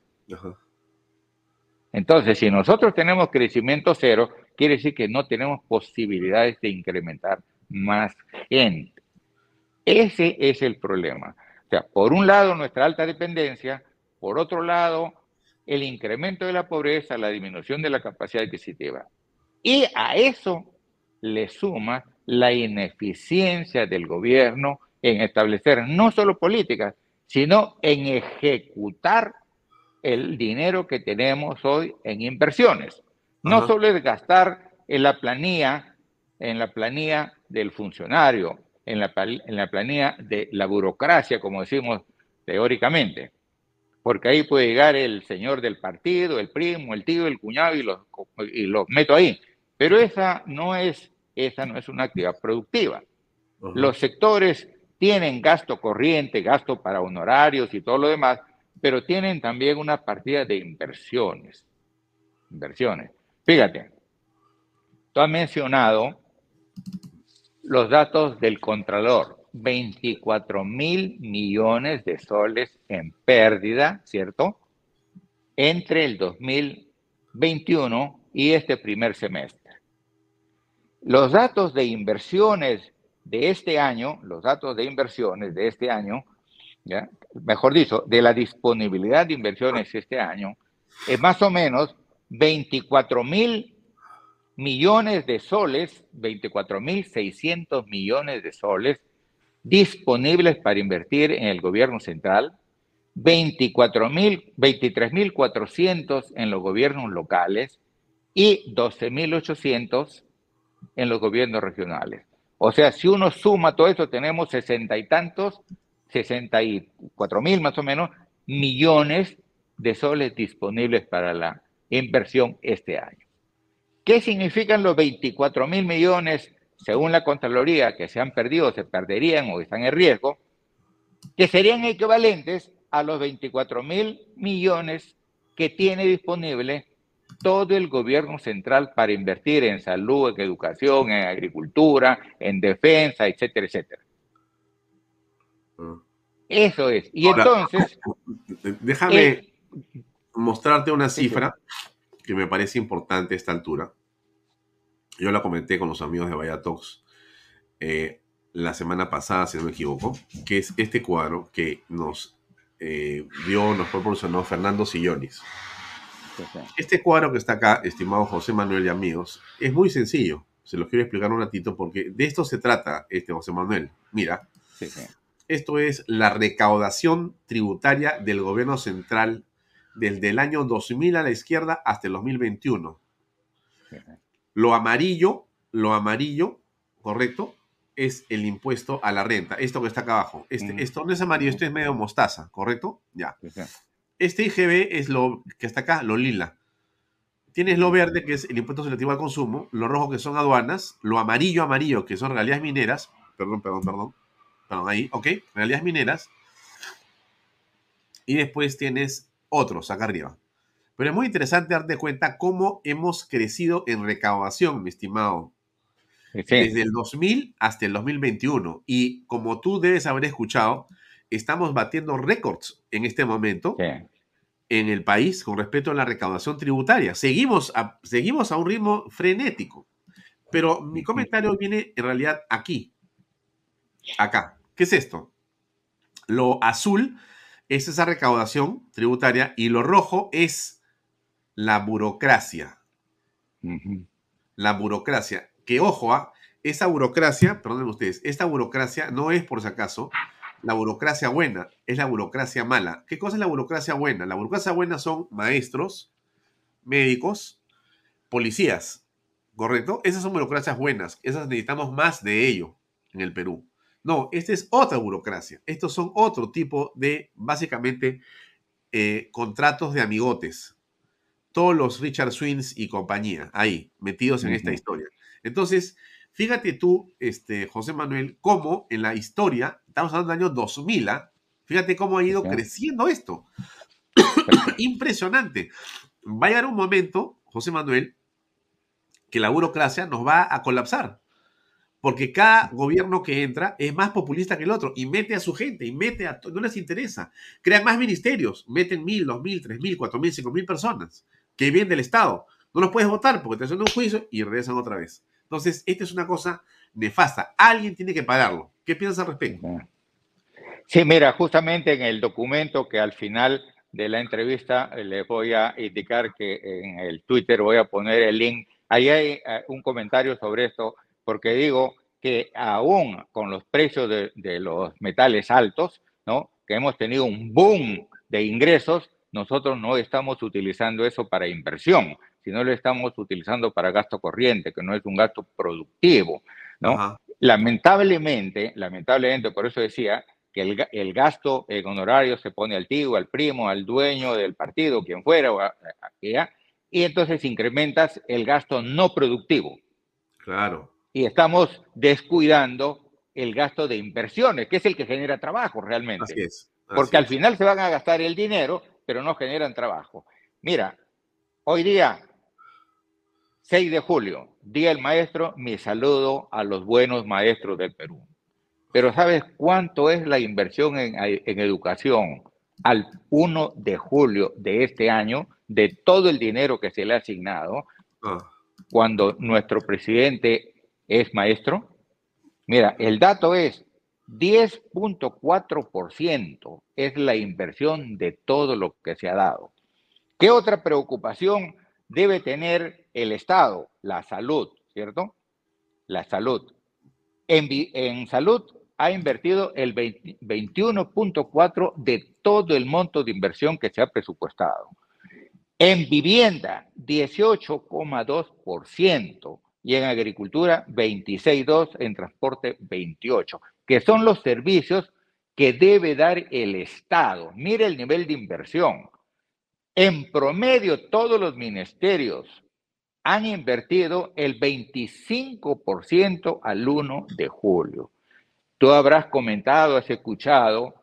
Entonces, si nosotros tenemos crecimiento cero, quiere decir que no tenemos posibilidades de incrementar más gente. Ese es el problema. O sea, por un lado nuestra alta dependencia, por otro lado el incremento de la pobreza, la disminución de la capacidad adquisitiva. Y a eso le suma la ineficiencia del gobierno en establecer no solo políticas, sino en ejecutar el dinero que tenemos hoy en inversiones. No solo es gastar en la planilla, en la planilla del funcionario, en la, en la planilla de la burocracia, como decimos teóricamente, porque ahí puede llegar el señor del partido, el primo, el tío, el cuñado y los, y los meto ahí. Pero esa no es, esa no es una actividad productiva. Los sectores tienen gasto corriente, gasto para honorarios y todo lo demás, pero tienen también una partida de inversiones. Inversiones. Fíjate, tú has mencionado los datos del Contralor. 24 mil millones de soles en pérdida, ¿cierto? Entre el 2021 y este primer semestre. Los datos de inversiones de este año, los datos de inversiones de este año, mejor dicho, de la disponibilidad de inversiones este año, es más o menos 24 mil millones de soles, 24 mil 600 millones de soles disponibles para invertir en el gobierno central, 24 mil, 23 mil 400 en los gobiernos locales y 12 mil 800 en los gobiernos regionales. O sea, si uno suma todo eso, tenemos sesenta y tantos, sesenta y cuatro mil más o menos, millones de soles disponibles para la inversión este año. ¿Qué significan los 24 mil millones, según la Contraloría, que se han perdido, se perderían o están en riesgo? Que serían equivalentes a los 24 mil millones que tiene disponible todo el gobierno central para invertir en salud, en educación, en agricultura, en defensa, etcétera, etcétera. Ah. Eso es. Y entonces... Déjame eh, mostrarte una cifra que me parece importante a esta altura. Yo la comenté con los amigos de Vaya Talks eh, la semana pasada, si no me equivoco, que es este cuadro que nos eh, dio, nos proporcionó Fernando Sillonis. Este cuadro que está acá, estimado José Manuel y amigos, es muy sencillo. Se los quiero explicar un ratito porque de esto se trata, este José Manuel. Mira, esto es la recaudación tributaria del gobierno central desde el año 2000 a la izquierda hasta el 2021. Lo amarillo lo amarillo, correcto, es el impuesto a la renta. Esto que está acá abajo. Este, Mm. Esto no es amarillo, esto es medio mostaza, ¿correcto? Ya. Este IGB es lo que está acá, lo lila. Tienes lo verde, que es el impuesto selectivo al consumo, lo rojo, que son aduanas, lo amarillo, amarillo, que son realidades mineras. Perdón, perdón, perdón. Perdón, ahí, ok. Realidades mineras. Y después tienes otros acá arriba. Pero es muy interesante darte cuenta cómo hemos crecido en recaudación, mi estimado Sí, desde el 2000 hasta el 2021. Y como tú debes haber escuchado, estamos batiendo récords en este momento Sí. en el país con respecto a la recaudación tributaria. Seguimos a, seguimos a un ritmo frenético. Pero mi comentario viene en realidad aquí. Acá. ¿Qué es esto? Lo azul es esa recaudación tributaria y lo rojo es la burocracia la burocracia. Que ojo, ¿ah? esa burocracia, perdónenme ustedes, esta burocracia no es por si acaso la burocracia buena, es la burocracia mala. ¿Qué cosa es la burocracia buena? La burocracia buena son maestros, médicos, policías, ¿correcto? Esas son burocracias buenas, esas necesitamos más de ello en el Perú. No, esta es otra burocracia. Estos son otro tipo de, básicamente, eh, contratos de amigotes todos los Richard Swins y compañía ahí, metidos en esta historia. Entonces, fíjate tú, este, José Manuel, cómo en la historia, estamos hablando del año 2000, ¿ah? fíjate cómo ha ido creciendo esto. Impresionante. Va a llegar un momento, José Manuel, que la burocracia nos va a colapsar. Porque cada gobierno que entra es más populista que el otro y mete a su gente y mete a... No les interesa. Crean más ministerios, meten mil, dos mil, tres mil, cuatro mil, cinco mil personas que vienen del Estado. No los puedes votar porque te hacen un juicio y regresan otra vez. Entonces, esta es una cosa nefasta. Alguien tiene que pararlo. ¿Qué piensas al respecto? Sí, mira, justamente en el documento que al final de la entrevista eh, les voy a indicar que en el Twitter voy a poner el link. Ahí hay eh, un comentario sobre esto, porque digo que aún con los precios de, de los metales altos, ¿no? Que hemos tenido un boom de ingresos, nosotros no estamos utilizando eso para inversión, sino lo estamos utilizando para gasto corriente, que no es un gasto productivo, ¿no? Ajá. Lamentablemente, lamentablemente, por eso decía que el, ga- el gasto en honorarios se pone al tío, al primo, al dueño del partido, quien fuera, o a- a- y entonces incrementas el gasto no productivo. Claro. Y estamos descuidando el gasto de inversiones, que es el que genera trabajo realmente. Así es. así Porque al final se van a gastar el dinero, pero no generan trabajo. Mira, hoy día, 6 de julio, Día del Maestro, mi saludo a los buenos maestros del Perú. Pero ¿sabes cuánto es la inversión en, en educación al 1 de julio de este año de todo el dinero que se le ha asignado Ah, cuando nuestro presidente es maestro? Mira, el dato es 10.4% es la inversión de todo lo que se ha dado. ¿Qué otra preocupación debe tener el Estado? La salud, ¿cierto? La salud. En, en salud ha invertido el 20 21.4 de todo el monto de inversión que se ha presupuestado. En vivienda, 18,2%. Y en agricultura, 26,2%. En transporte, 28%. Que son los servicios que debe dar el Estado. Mire el nivel de inversión. En promedio, todos los ministerios han invertido el 25% al 1 de julio. Tú habrás comentado, has escuchado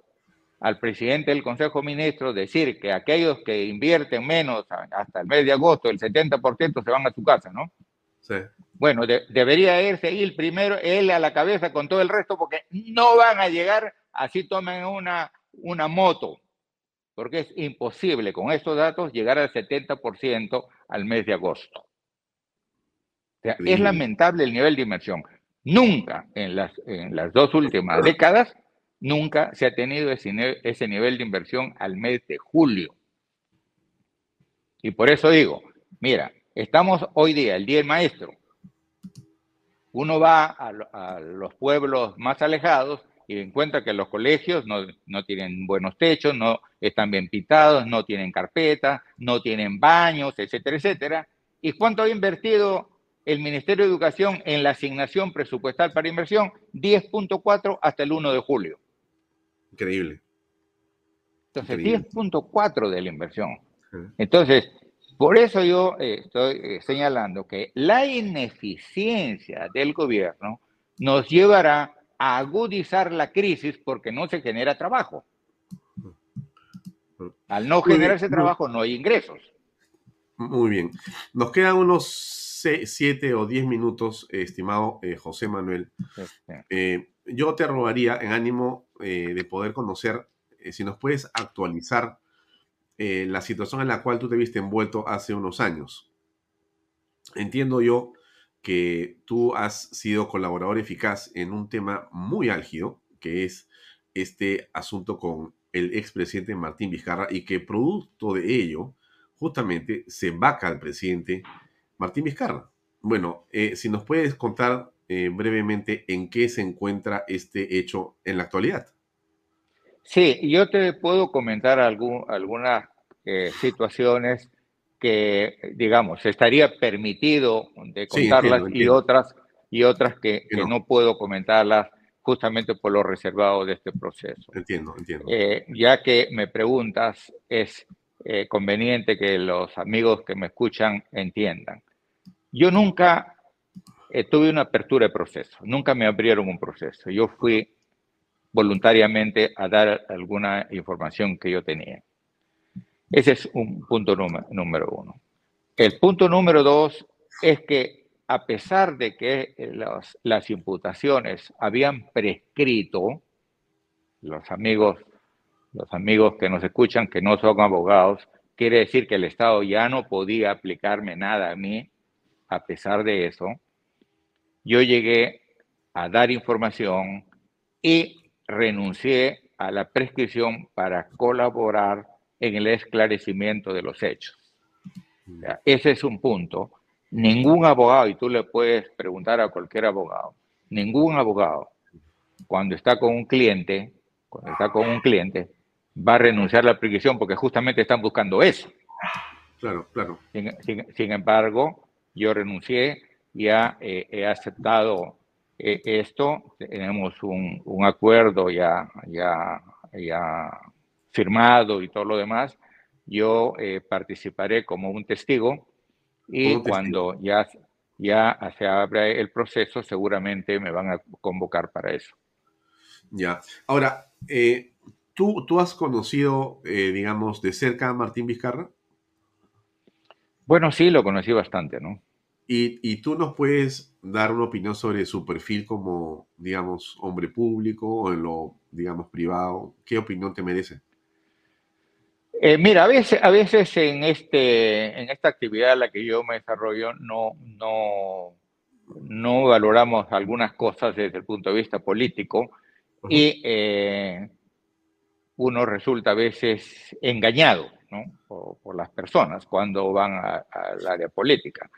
al presidente del Consejo de Ministros decir que aquellos que invierten menos hasta el mes de agosto, el 70% se van a su casa, ¿no? Sí. Bueno, de- debería irse él primero, él a la cabeza con todo el resto, porque no van a llegar así tomen una, una moto, porque es imposible con estos datos llegar al 70% al mes de agosto. O sea, es lamentable el nivel de inversión. Nunca en las, en las dos últimas décadas, nunca se ha tenido ese, ese nivel de inversión al mes de julio. Y por eso digo, mira, estamos hoy día, el Día del Maestro. Uno va a, lo- a los pueblos más alejados y encuentra que los colegios no, no tienen buenos techos, no están bien pintados, no tienen carpetas, no tienen baños, etcétera, etcétera. ¿Y cuánto ha invertido el Ministerio de Educación en la asignación presupuestal para inversión 10.4 hasta el 1 de julio. Increíble. Entonces, 10.4 de la inversión. Entonces, por eso yo eh, estoy eh, señalando que la ineficiencia del gobierno nos llevará a agudizar la crisis porque no se genera trabajo. Al no generarse trabajo no hay ingresos. Muy bien. Nos quedan unos siete o diez minutos, estimado eh, José Manuel. Este. yo te robaría en ánimo de poder conocer, si nos puedes actualizar eh, la situación en la cual tú te viste envuelto hace unos años. Entiendo yo que tú has sido colaborador eficaz en un tema muy álgido, que es este asunto con el expresidente Martín Vizcarra y que producto de ello, justamente, se vaca al presidente Martín Vizcarra. Bueno, eh, si nos puedes contar eh, brevemente en qué se encuentra este hecho en la actualidad. Sí, yo te puedo comentar algunas eh, situaciones que, digamos, estaría permitido de contarlas y otras y otras que, no. puedo comentarlas justamente por lo reservado de este proceso. Entiendo, entiendo. Eh, ya que me preguntas, es eh, conveniente que los amigos que me escuchan entiendan. Yo nunca tuve una apertura de proceso, nunca me abrieron un proceso. Yo fui voluntariamente a dar alguna información que yo tenía. Ese es un punto número, uno. El punto número dos es que a pesar de que las imputaciones habían prescrito, los amigos, los amigos que nos escuchan que no son abogados, quiere decir que el Estado ya no podía aplicarme nada a mí, a pesar de eso, yo llegué a dar información y renuncié a la prescripción para colaborar en el esclarecimiento de los hechos. ese es un punto. Ningún abogado, y tú le puedes preguntar a cualquier abogado, ningún abogado, cuando está con un cliente, cuando está con un cliente, va a renunciar a la prescripción porque justamente están buscando eso. Claro, claro. Sin, embargo, yo renuncié, ya eh, he aceptado eh, esto, tenemos un, un, acuerdo ya, ya, ya firmado y todo lo demás, yo eh, participaré como un testigo y cuando ya, ya se abra el proceso, seguramente me van a convocar para eso. Ya. Ahora, eh, ¿tú, ¿tú has conocido, eh, digamos, de cerca a Martín Vizcarra? Bueno, sí, lo conocí bastante, ¿no? Y, y, tú nos puedes dar una opinión sobre su perfil como, digamos, hombre público o en lo, digamos, privado. ¿Qué opinión te merece? Eh, mira, a veces, a veces en, este, en esta actividad en la que yo me desarrollo no, no, no valoramos algunas cosas desde el punto de vista político y eh, uno resulta a veces engañado ¿no? por, las personas cuando van al área política.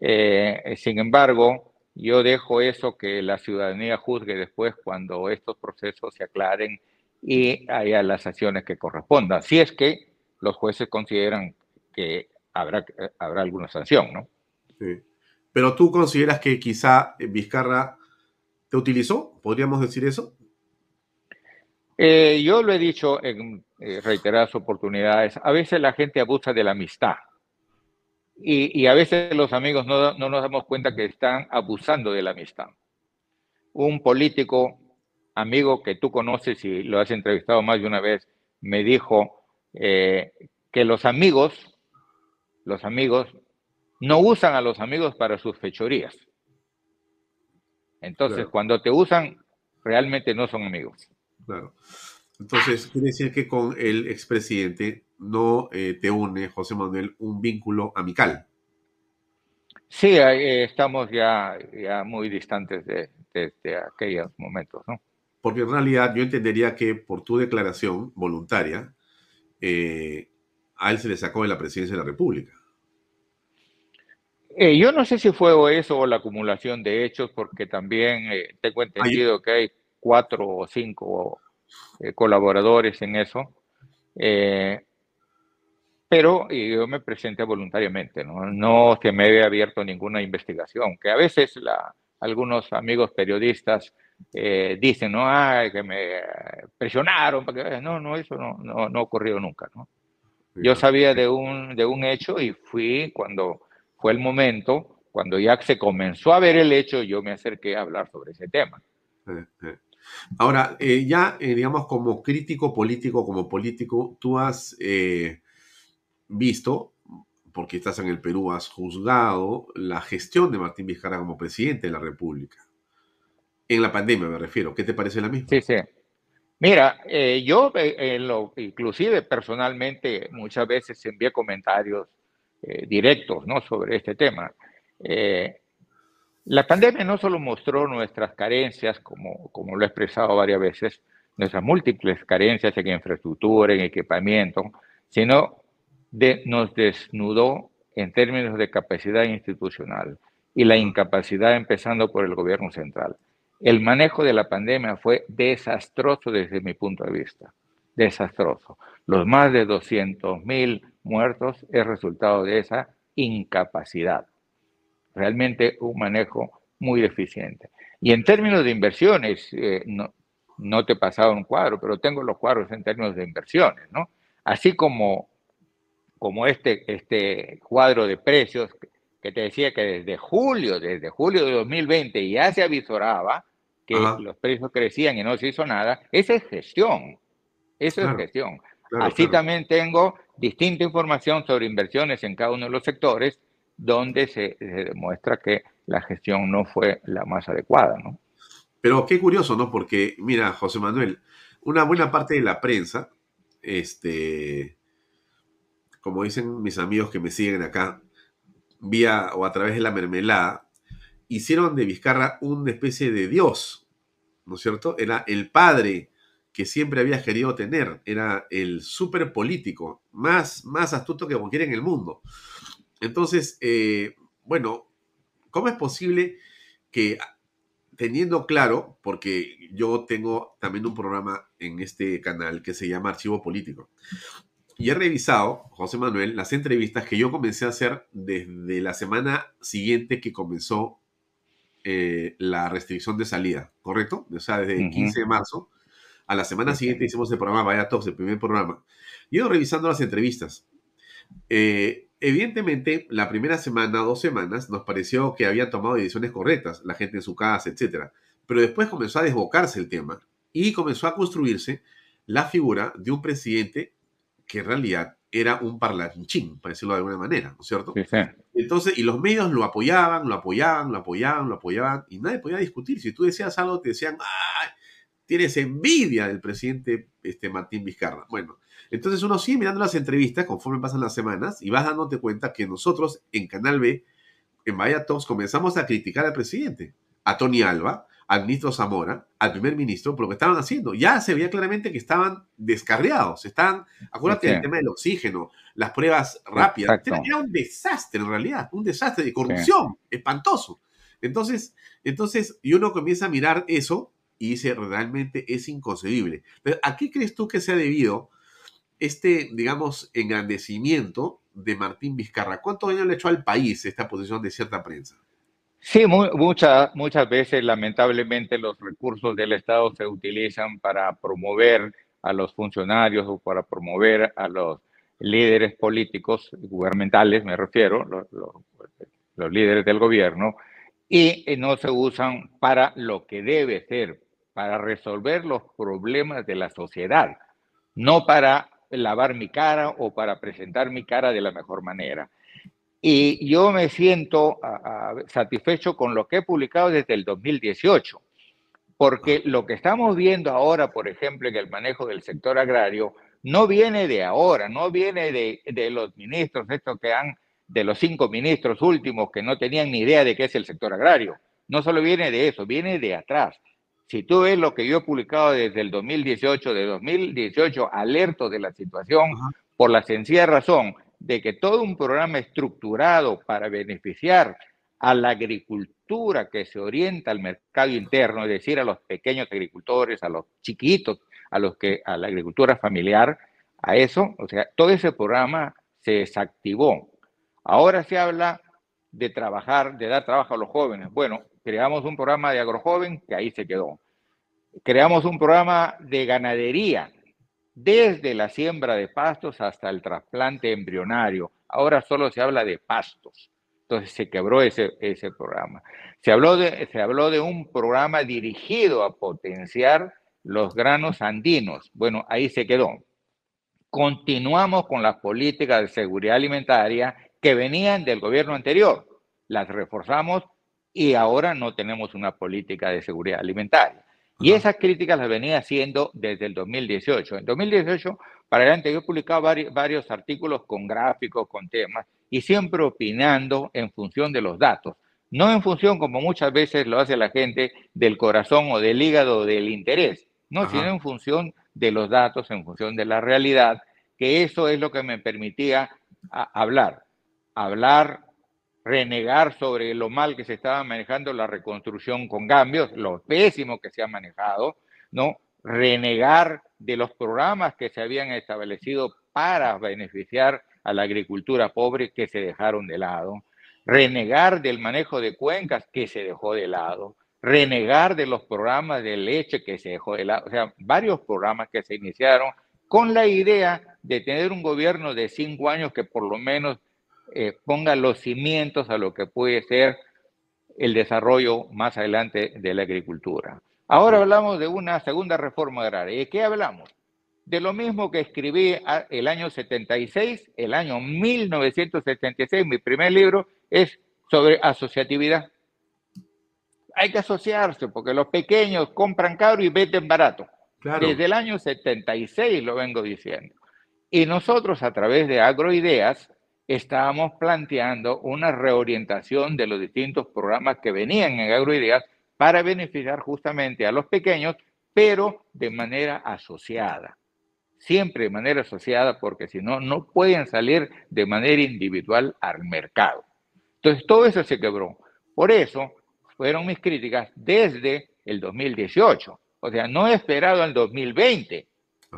Eh, sin embargo, yo dejo eso que la ciudadanía juzgue después cuando estos procesos se aclaren y haya las acciones que correspondan. Si es que los jueces consideran que habrá, habrá alguna sanción, ¿no? Sí. Pero tú consideras que quizá Vizcarra te utilizó, ¿podríamos decir eso? Eh, yo lo he dicho en eh, reiteradas oportunidades, a veces la gente abusa de la amistad y, y a veces los amigos no, no, nos damos cuenta que están abusando de la amistad. Un político amigo que tú conoces y lo has entrevistado más de una vez, me dijo, eh, que los amigos, los amigos, no usan a los amigos para sus fechorías. Entonces, cuando te usan, realmente no son amigos. Claro. Entonces, quiere decir que con el expresidente no eh, te une, José Manuel, un vínculo amical. Sí, eh, estamos ya, ya muy distantes de, de, aquellos momentos, ¿no? Porque en realidad yo entendería que por tu declaración voluntaria, eh, a él se le sacó de la presidencia de la República. Eh, yo no sé si fue eso o la acumulación de hechos, porque también eh, tengo entendido que hay cuatro o cinco colaboradores en eso. pero yo me presenté voluntariamente, ¿no? no se me había abierto ninguna investigación, que a veces la, algunos amigos periodistas eh, dicen, no, Ay, que me presionaron, para que... no, no, eso no, no, no ha ocurrido nunca. ¿no? Yo sabía de un, de un hecho y fui cuando fue el momento, cuando ya se comenzó a ver el hecho, yo me acerqué a hablar sobre ese tema. Ahora, eh, ya, eh, digamos, como crítico político, como político, tú has eh, visto, porque estás en el Perú, has juzgado la gestión de Martín Vizcarra como presidente de la República. En la pandemia me refiero. ¿Qué te parece la misma? Sí, sí. Mira, yo lo, inclusive personalmente muchas veces envié comentarios directos ¿no? sobre este tema. La pandemia no solo mostró nuestras carencias, como, como lo he expresado varias veces, nuestras múltiples carencias en infraestructura, en equipamiento, sino nos desnudó en términos de capacidad institucional y la incapacidad empezando por el gobierno central. El manejo de la pandemia fue desastroso desde mi punto de vista, desastroso. Los más de 200.000 muertos es resultado de esa incapacidad realmente un manejo muy deficiente. Y en términos de inversiones, eh, no, no te he pasado un cuadro, pero tengo los cuadros en términos de inversiones, ¿no? Así como, como este, este cuadro de precios que te decía que desde julio, desde julio de 2020 ya se avisoraba que los precios crecían y no se hizo nada, esa es gestión, eso es gestión. Así también tengo distinta información sobre inversiones en cada uno de los sectores donde se, demuestra que la gestión no fue la más adecuada, ¿no? Pero qué curioso, ¿no? Porque, mira, José Manuel, una buena parte de la prensa, este, como dicen mis amigos que me siguen acá, vía o a través de la mermelada, hicieron de Vizcarra una especie de dios, ¿no es cierto? Era el padre que siempre había querido tener, era el súper político, más, más astuto que cualquiera en el mundo. Entonces, eh, bueno, ¿cómo es posible que teniendo claro, porque yo tengo también un programa en este canal que se llama Archivo Político, y he revisado, José Manuel, las entrevistas que yo comencé a hacer desde la semana siguiente que comenzó eh, la restricción de salida, ¿correcto? O sea, desde el 15 de marzo a la semana siguiente hicimos el programa Vaya Talks, el primer programa. Y he ido revisando las entrevistas. Eh, Evidentemente, la primera semana, dos semanas, nos pareció que habían tomado decisiones correctas, la gente en su casa, etc. Pero después comenzó a desbocarse el tema y comenzó a construirse la figura de un presidente que en realidad era un parlanchín, para decirlo de alguna manera, ¿no es cierto? Entonces, y los medios lo apoyaban, lo apoyaban, lo apoyaban, lo apoyaban, y nadie podía discutir. Si tú decías algo, te decían, ¡ay! Tienes envidia del presidente este, Martín Vizcarra. Bueno, entonces uno sigue mirando las entrevistas conforme pasan las semanas y vas dándote cuenta que nosotros en Canal B, en Vaya Talks, comenzamos a criticar al presidente, a Tony Alba, al ministro Zamora, al primer ministro, por lo que estaban haciendo. Ya se veía claramente que estaban descarriados, estaban, acuérdate del tema del oxígeno, las pruebas rápidas, era un desastre en realidad, un desastre de corrupción, espantoso. Entonces, entonces, y uno comienza a mirar eso y dice, realmente es inconcebible. Pero, ¿a qué crees tú que se ha debido este, digamos, engrandecimiento de Martín Vizcarra? ¿Cuánto daño le echó al país esta posición de cierta prensa? Sí, muchas muchas veces lamentablemente los recursos del Estado se utilizan para promover a los funcionarios o para promover a los líderes políticos, gubernamentales me refiero, los, los líderes del gobierno, y no se usan para lo que debe ser, para resolver los problemas de la sociedad, no para lavar mi cara o para presentar mi cara de la mejor manera. Y yo me siento satisfecho con lo que he publicado desde el 2018, porque lo que estamos viendo ahora, por ejemplo, en el manejo del sector agrario, no viene de ahora, no viene de, de los ministros, estos que han, de los cinco ministros últimos que no tenían ni idea de qué es el sector agrario. No solo viene de eso, viene de atrás. Si tú ves lo que yo he publicado desde el 2018, de 2018, alerto de la situación por la sencilla razón de que todo un programa estructurado para beneficiar a la agricultura que se orienta al mercado interno, es decir, a los pequeños agricultores, a los chiquitos, a los que a la agricultura familiar, a eso, o sea, todo ese programa se desactivó. Ahora se habla de trabajar, de dar trabajo a los jóvenes. Bueno, creamos un programa de agrojoven que ahí se quedó. Creamos un programa de ganadería, desde la siembra de pastos hasta el trasplante embrionario. Ahora solo se habla de pastos. Entonces se quebró ese, ese programa. Se habló, de, se habló de un programa dirigido a potenciar los granos andinos. Bueno, ahí se quedó. Continuamos con las políticas de seguridad alimentaria que venían del gobierno anterior. Las reforzamos y ahora no tenemos una política de seguridad alimentaria. Y esas críticas las venía haciendo desde el 2018. En 2018, para adelante, yo he publicado varios, artículos con gráficos, con temas, y siempre opinando en función de los datos. No en función, como muchas veces lo hace la gente, del corazón o del hígado o del interés. No, sino en función de los datos, en función de la realidad, que eso es lo que me permitía hablar. Hablar renegar sobre lo mal que se estaba manejando la reconstrucción con cambios, lo pésimo que se ha manejado, ¿no? Renegar de los programas que se habían establecido para beneficiar a la agricultura pobre que se dejaron de lado, renegar del manejo de cuencas que se dejó de lado, renegar de los programas de leche que se dejó de lado, o sea, varios programas que se iniciaron con la idea de tener un gobierno de cinco años que por lo menos eh, ponga los cimientos a lo que puede ser el desarrollo más adelante de la agricultura. Ahora hablamos de una segunda reforma agraria. ¿Y qué hablamos? De lo mismo que escribí el año 76, el año 1976, mi primer libro es sobre asociatividad. Hay que asociarse porque los pequeños compran caro y venden barato. Desde el año 76 lo vengo diciendo. Y nosotros a través de Agroideas estábamos planteando una reorientación de los distintos programas que venían en Agroideas para beneficiar justamente a los pequeños, pero de manera asociada. Siempre de manera asociada, porque si no, no pueden salir de manera individual al mercado. Entonces, todo eso se quebró. Por eso fueron mis críticas desde el 2018. O sea, no he esperado al 2020.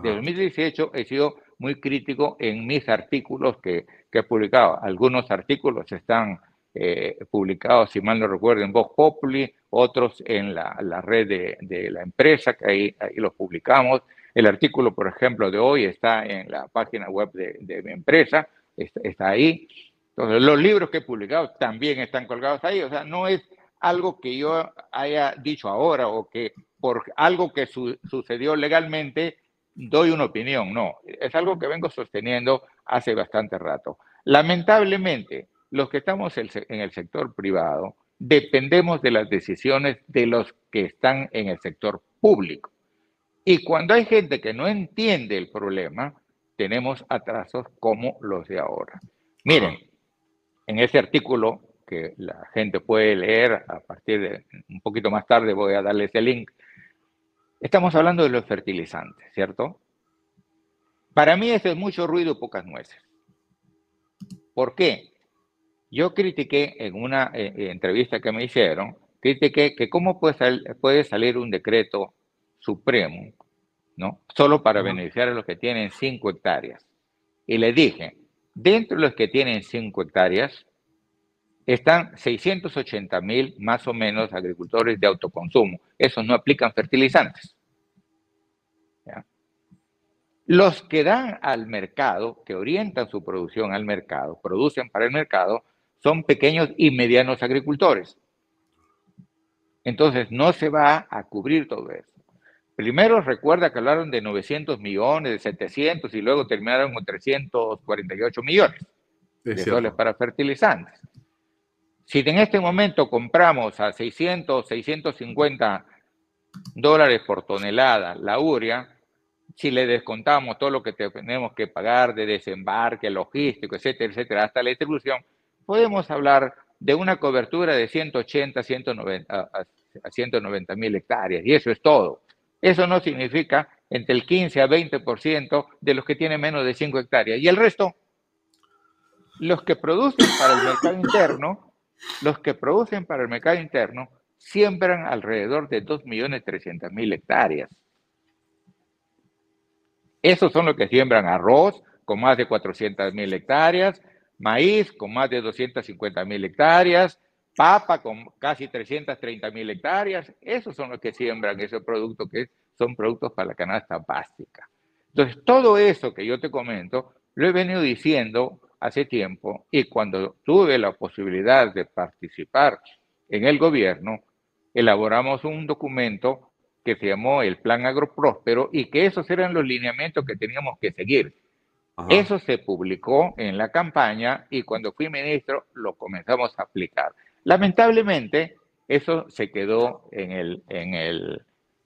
De 2018 he sido muy crítico en mis artículos que, que he publicado. Algunos artículos están eh, publicados, si mal no recuerdo, en Vox Populi, otros en la, la red de, de, la empresa, que ahí, ahí los publicamos. El artículo, por ejemplo, de hoy está en la página web de, de mi empresa, está, está, ahí. Entonces, los libros que he publicado también están colgados ahí. O sea, no es algo que yo haya dicho ahora o que por algo que su, sucedió legalmente doy una opinión, no, es algo que vengo sosteniendo hace bastante rato. Lamentablemente, los que estamos en el sector privado dependemos de las decisiones de los que están en el sector público. Y cuando hay gente que no entiende el problema, tenemos atrasos como los de ahora. Miren, en ese artículo que la gente puede leer a partir de un poquito más tarde, voy a darles el link, Estamos hablando de los fertilizantes, ¿cierto? Para mí eso es mucho ruido y pocas nueces. ¿Por qué? Yo critiqué en una eh, eh, entrevista que me hicieron, critiqué que cómo puede, puede salir un decreto supremo, ¿no? Solo para beneficiar a los que tienen 5 hectáreas. Y le dije, dentro de los que tienen 5 hectáreas, están 680 mil más o menos agricultores de autoconsumo. Esos no aplican fertilizantes. Los que dan al mercado, que orientan su producción al mercado, producen para el mercado, son pequeños y medianos agricultores. Entonces, no se va a cubrir todo eso. Primero recuerda que hablaron de 900 millones, de 700 y luego terminaron con 348 millones de dólares para fertilizantes. Si en este momento compramos a 600, 650 dólares por tonelada la urea, si le descontamos todo lo que tenemos que pagar de desembarque, logístico, etcétera, etcétera, hasta la distribución, podemos hablar de una cobertura de 180 190, a 190 mil hectáreas. Y eso es todo. Eso no significa entre el 15 a 20% de los que tienen menos de 5 hectáreas. Y el resto, los que producen para el mercado interno, los que producen para el mercado interno siembran alrededor de 2.300.000 hectáreas. Esos son los que siembran arroz, con más de 400 mil hectáreas, maíz con más de 250 mil hectáreas, papa con casi 330 mil hectáreas. Esos son los que siembran esos productos que son productos para la canasta básica. Entonces, todo eso que yo te comento, lo he venido diciendo hace tiempo y cuando tuve la posibilidad de participar en el gobierno, elaboramos un documento que se llamó el Plan Agropróspero y que esos eran los lineamientos que teníamos que seguir. Eso se publicó en la campaña y cuando fui ministro lo comenzamos a aplicar. Lamentablemente, eso se quedó en el, en el,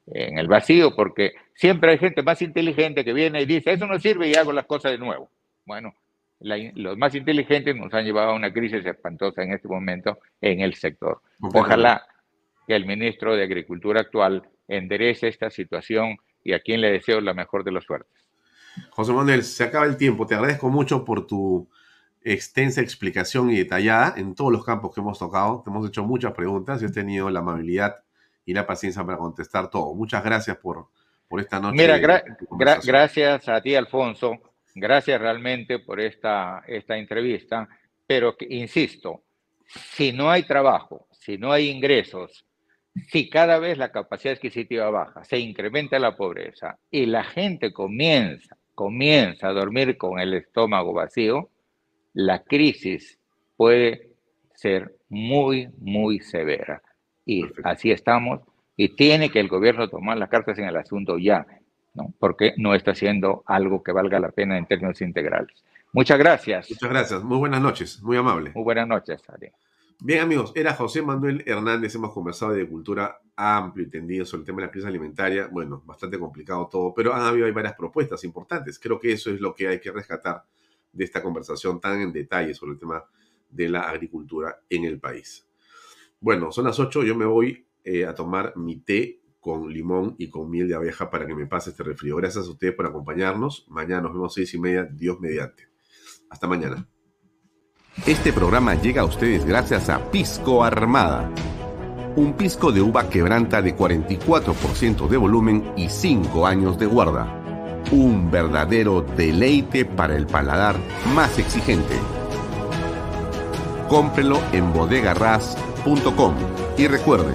en el vacío porque siempre hay gente más inteligente que viene y dice, eso no sirve y hago las cosas de nuevo. Bueno, los más inteligentes nos han llevado a una crisis espantosa en este momento en el sector. Ojalá que el ministro de Agricultura actual enderece esta situación y a quien le deseo la mejor de las suertes. José Manuel, se acaba el tiempo. Te agradezco mucho por tu extensa explicación y detallada en todos los campos que hemos tocado. Te hemos hecho muchas preguntas y has tenido la amabilidad y la paciencia para contestar todo. Muchas gracias por, por esta noche. Mira, gracias a ti, Alfonso. Gracias realmente por esta, esta entrevista. Pero insisto, si no hay trabajo, si no hay ingresos, si cada vez la capacidad adquisitiva baja, se incrementa la pobreza y la gente comienza, comienza a dormir con el estómago vacío, la crisis puede ser muy, muy severa. Y así estamos. Y tiene que el gobierno tomar las cartas en el asunto ya, ¿no? porque no está haciendo algo que valga la pena en términos integrales. Muchas gracias. Muchas gracias. Muy buenas noches. Muy amable. Muy buenas noches, Ari. Bien, amigos, era José Manuel Hernández. Hemos conversado de cultura amplio y tendido sobre el tema de la crisis alimentaria. Bueno, bastante complicado todo, pero han habido varias propuestas importantes. Creo que eso es lo que hay que rescatar de esta conversación tan en detalle sobre el tema de la agricultura en el país. Bueno, son las 8, yo me voy eh, a tomar mi té con limón y con miel de abeja para que me pase este resfrío. Gracias a ustedes por acompañarnos. Mañana nos vemos seis y media, Dios mediante. Hasta mañana. Este programa llega a ustedes gracias a Pisco Armada. Un pisco de uva quebranta de 44% de volumen y 5 años de guarda. Un verdadero deleite para el paladar más exigente. Cómprelo en bodegarras.com y recuerde,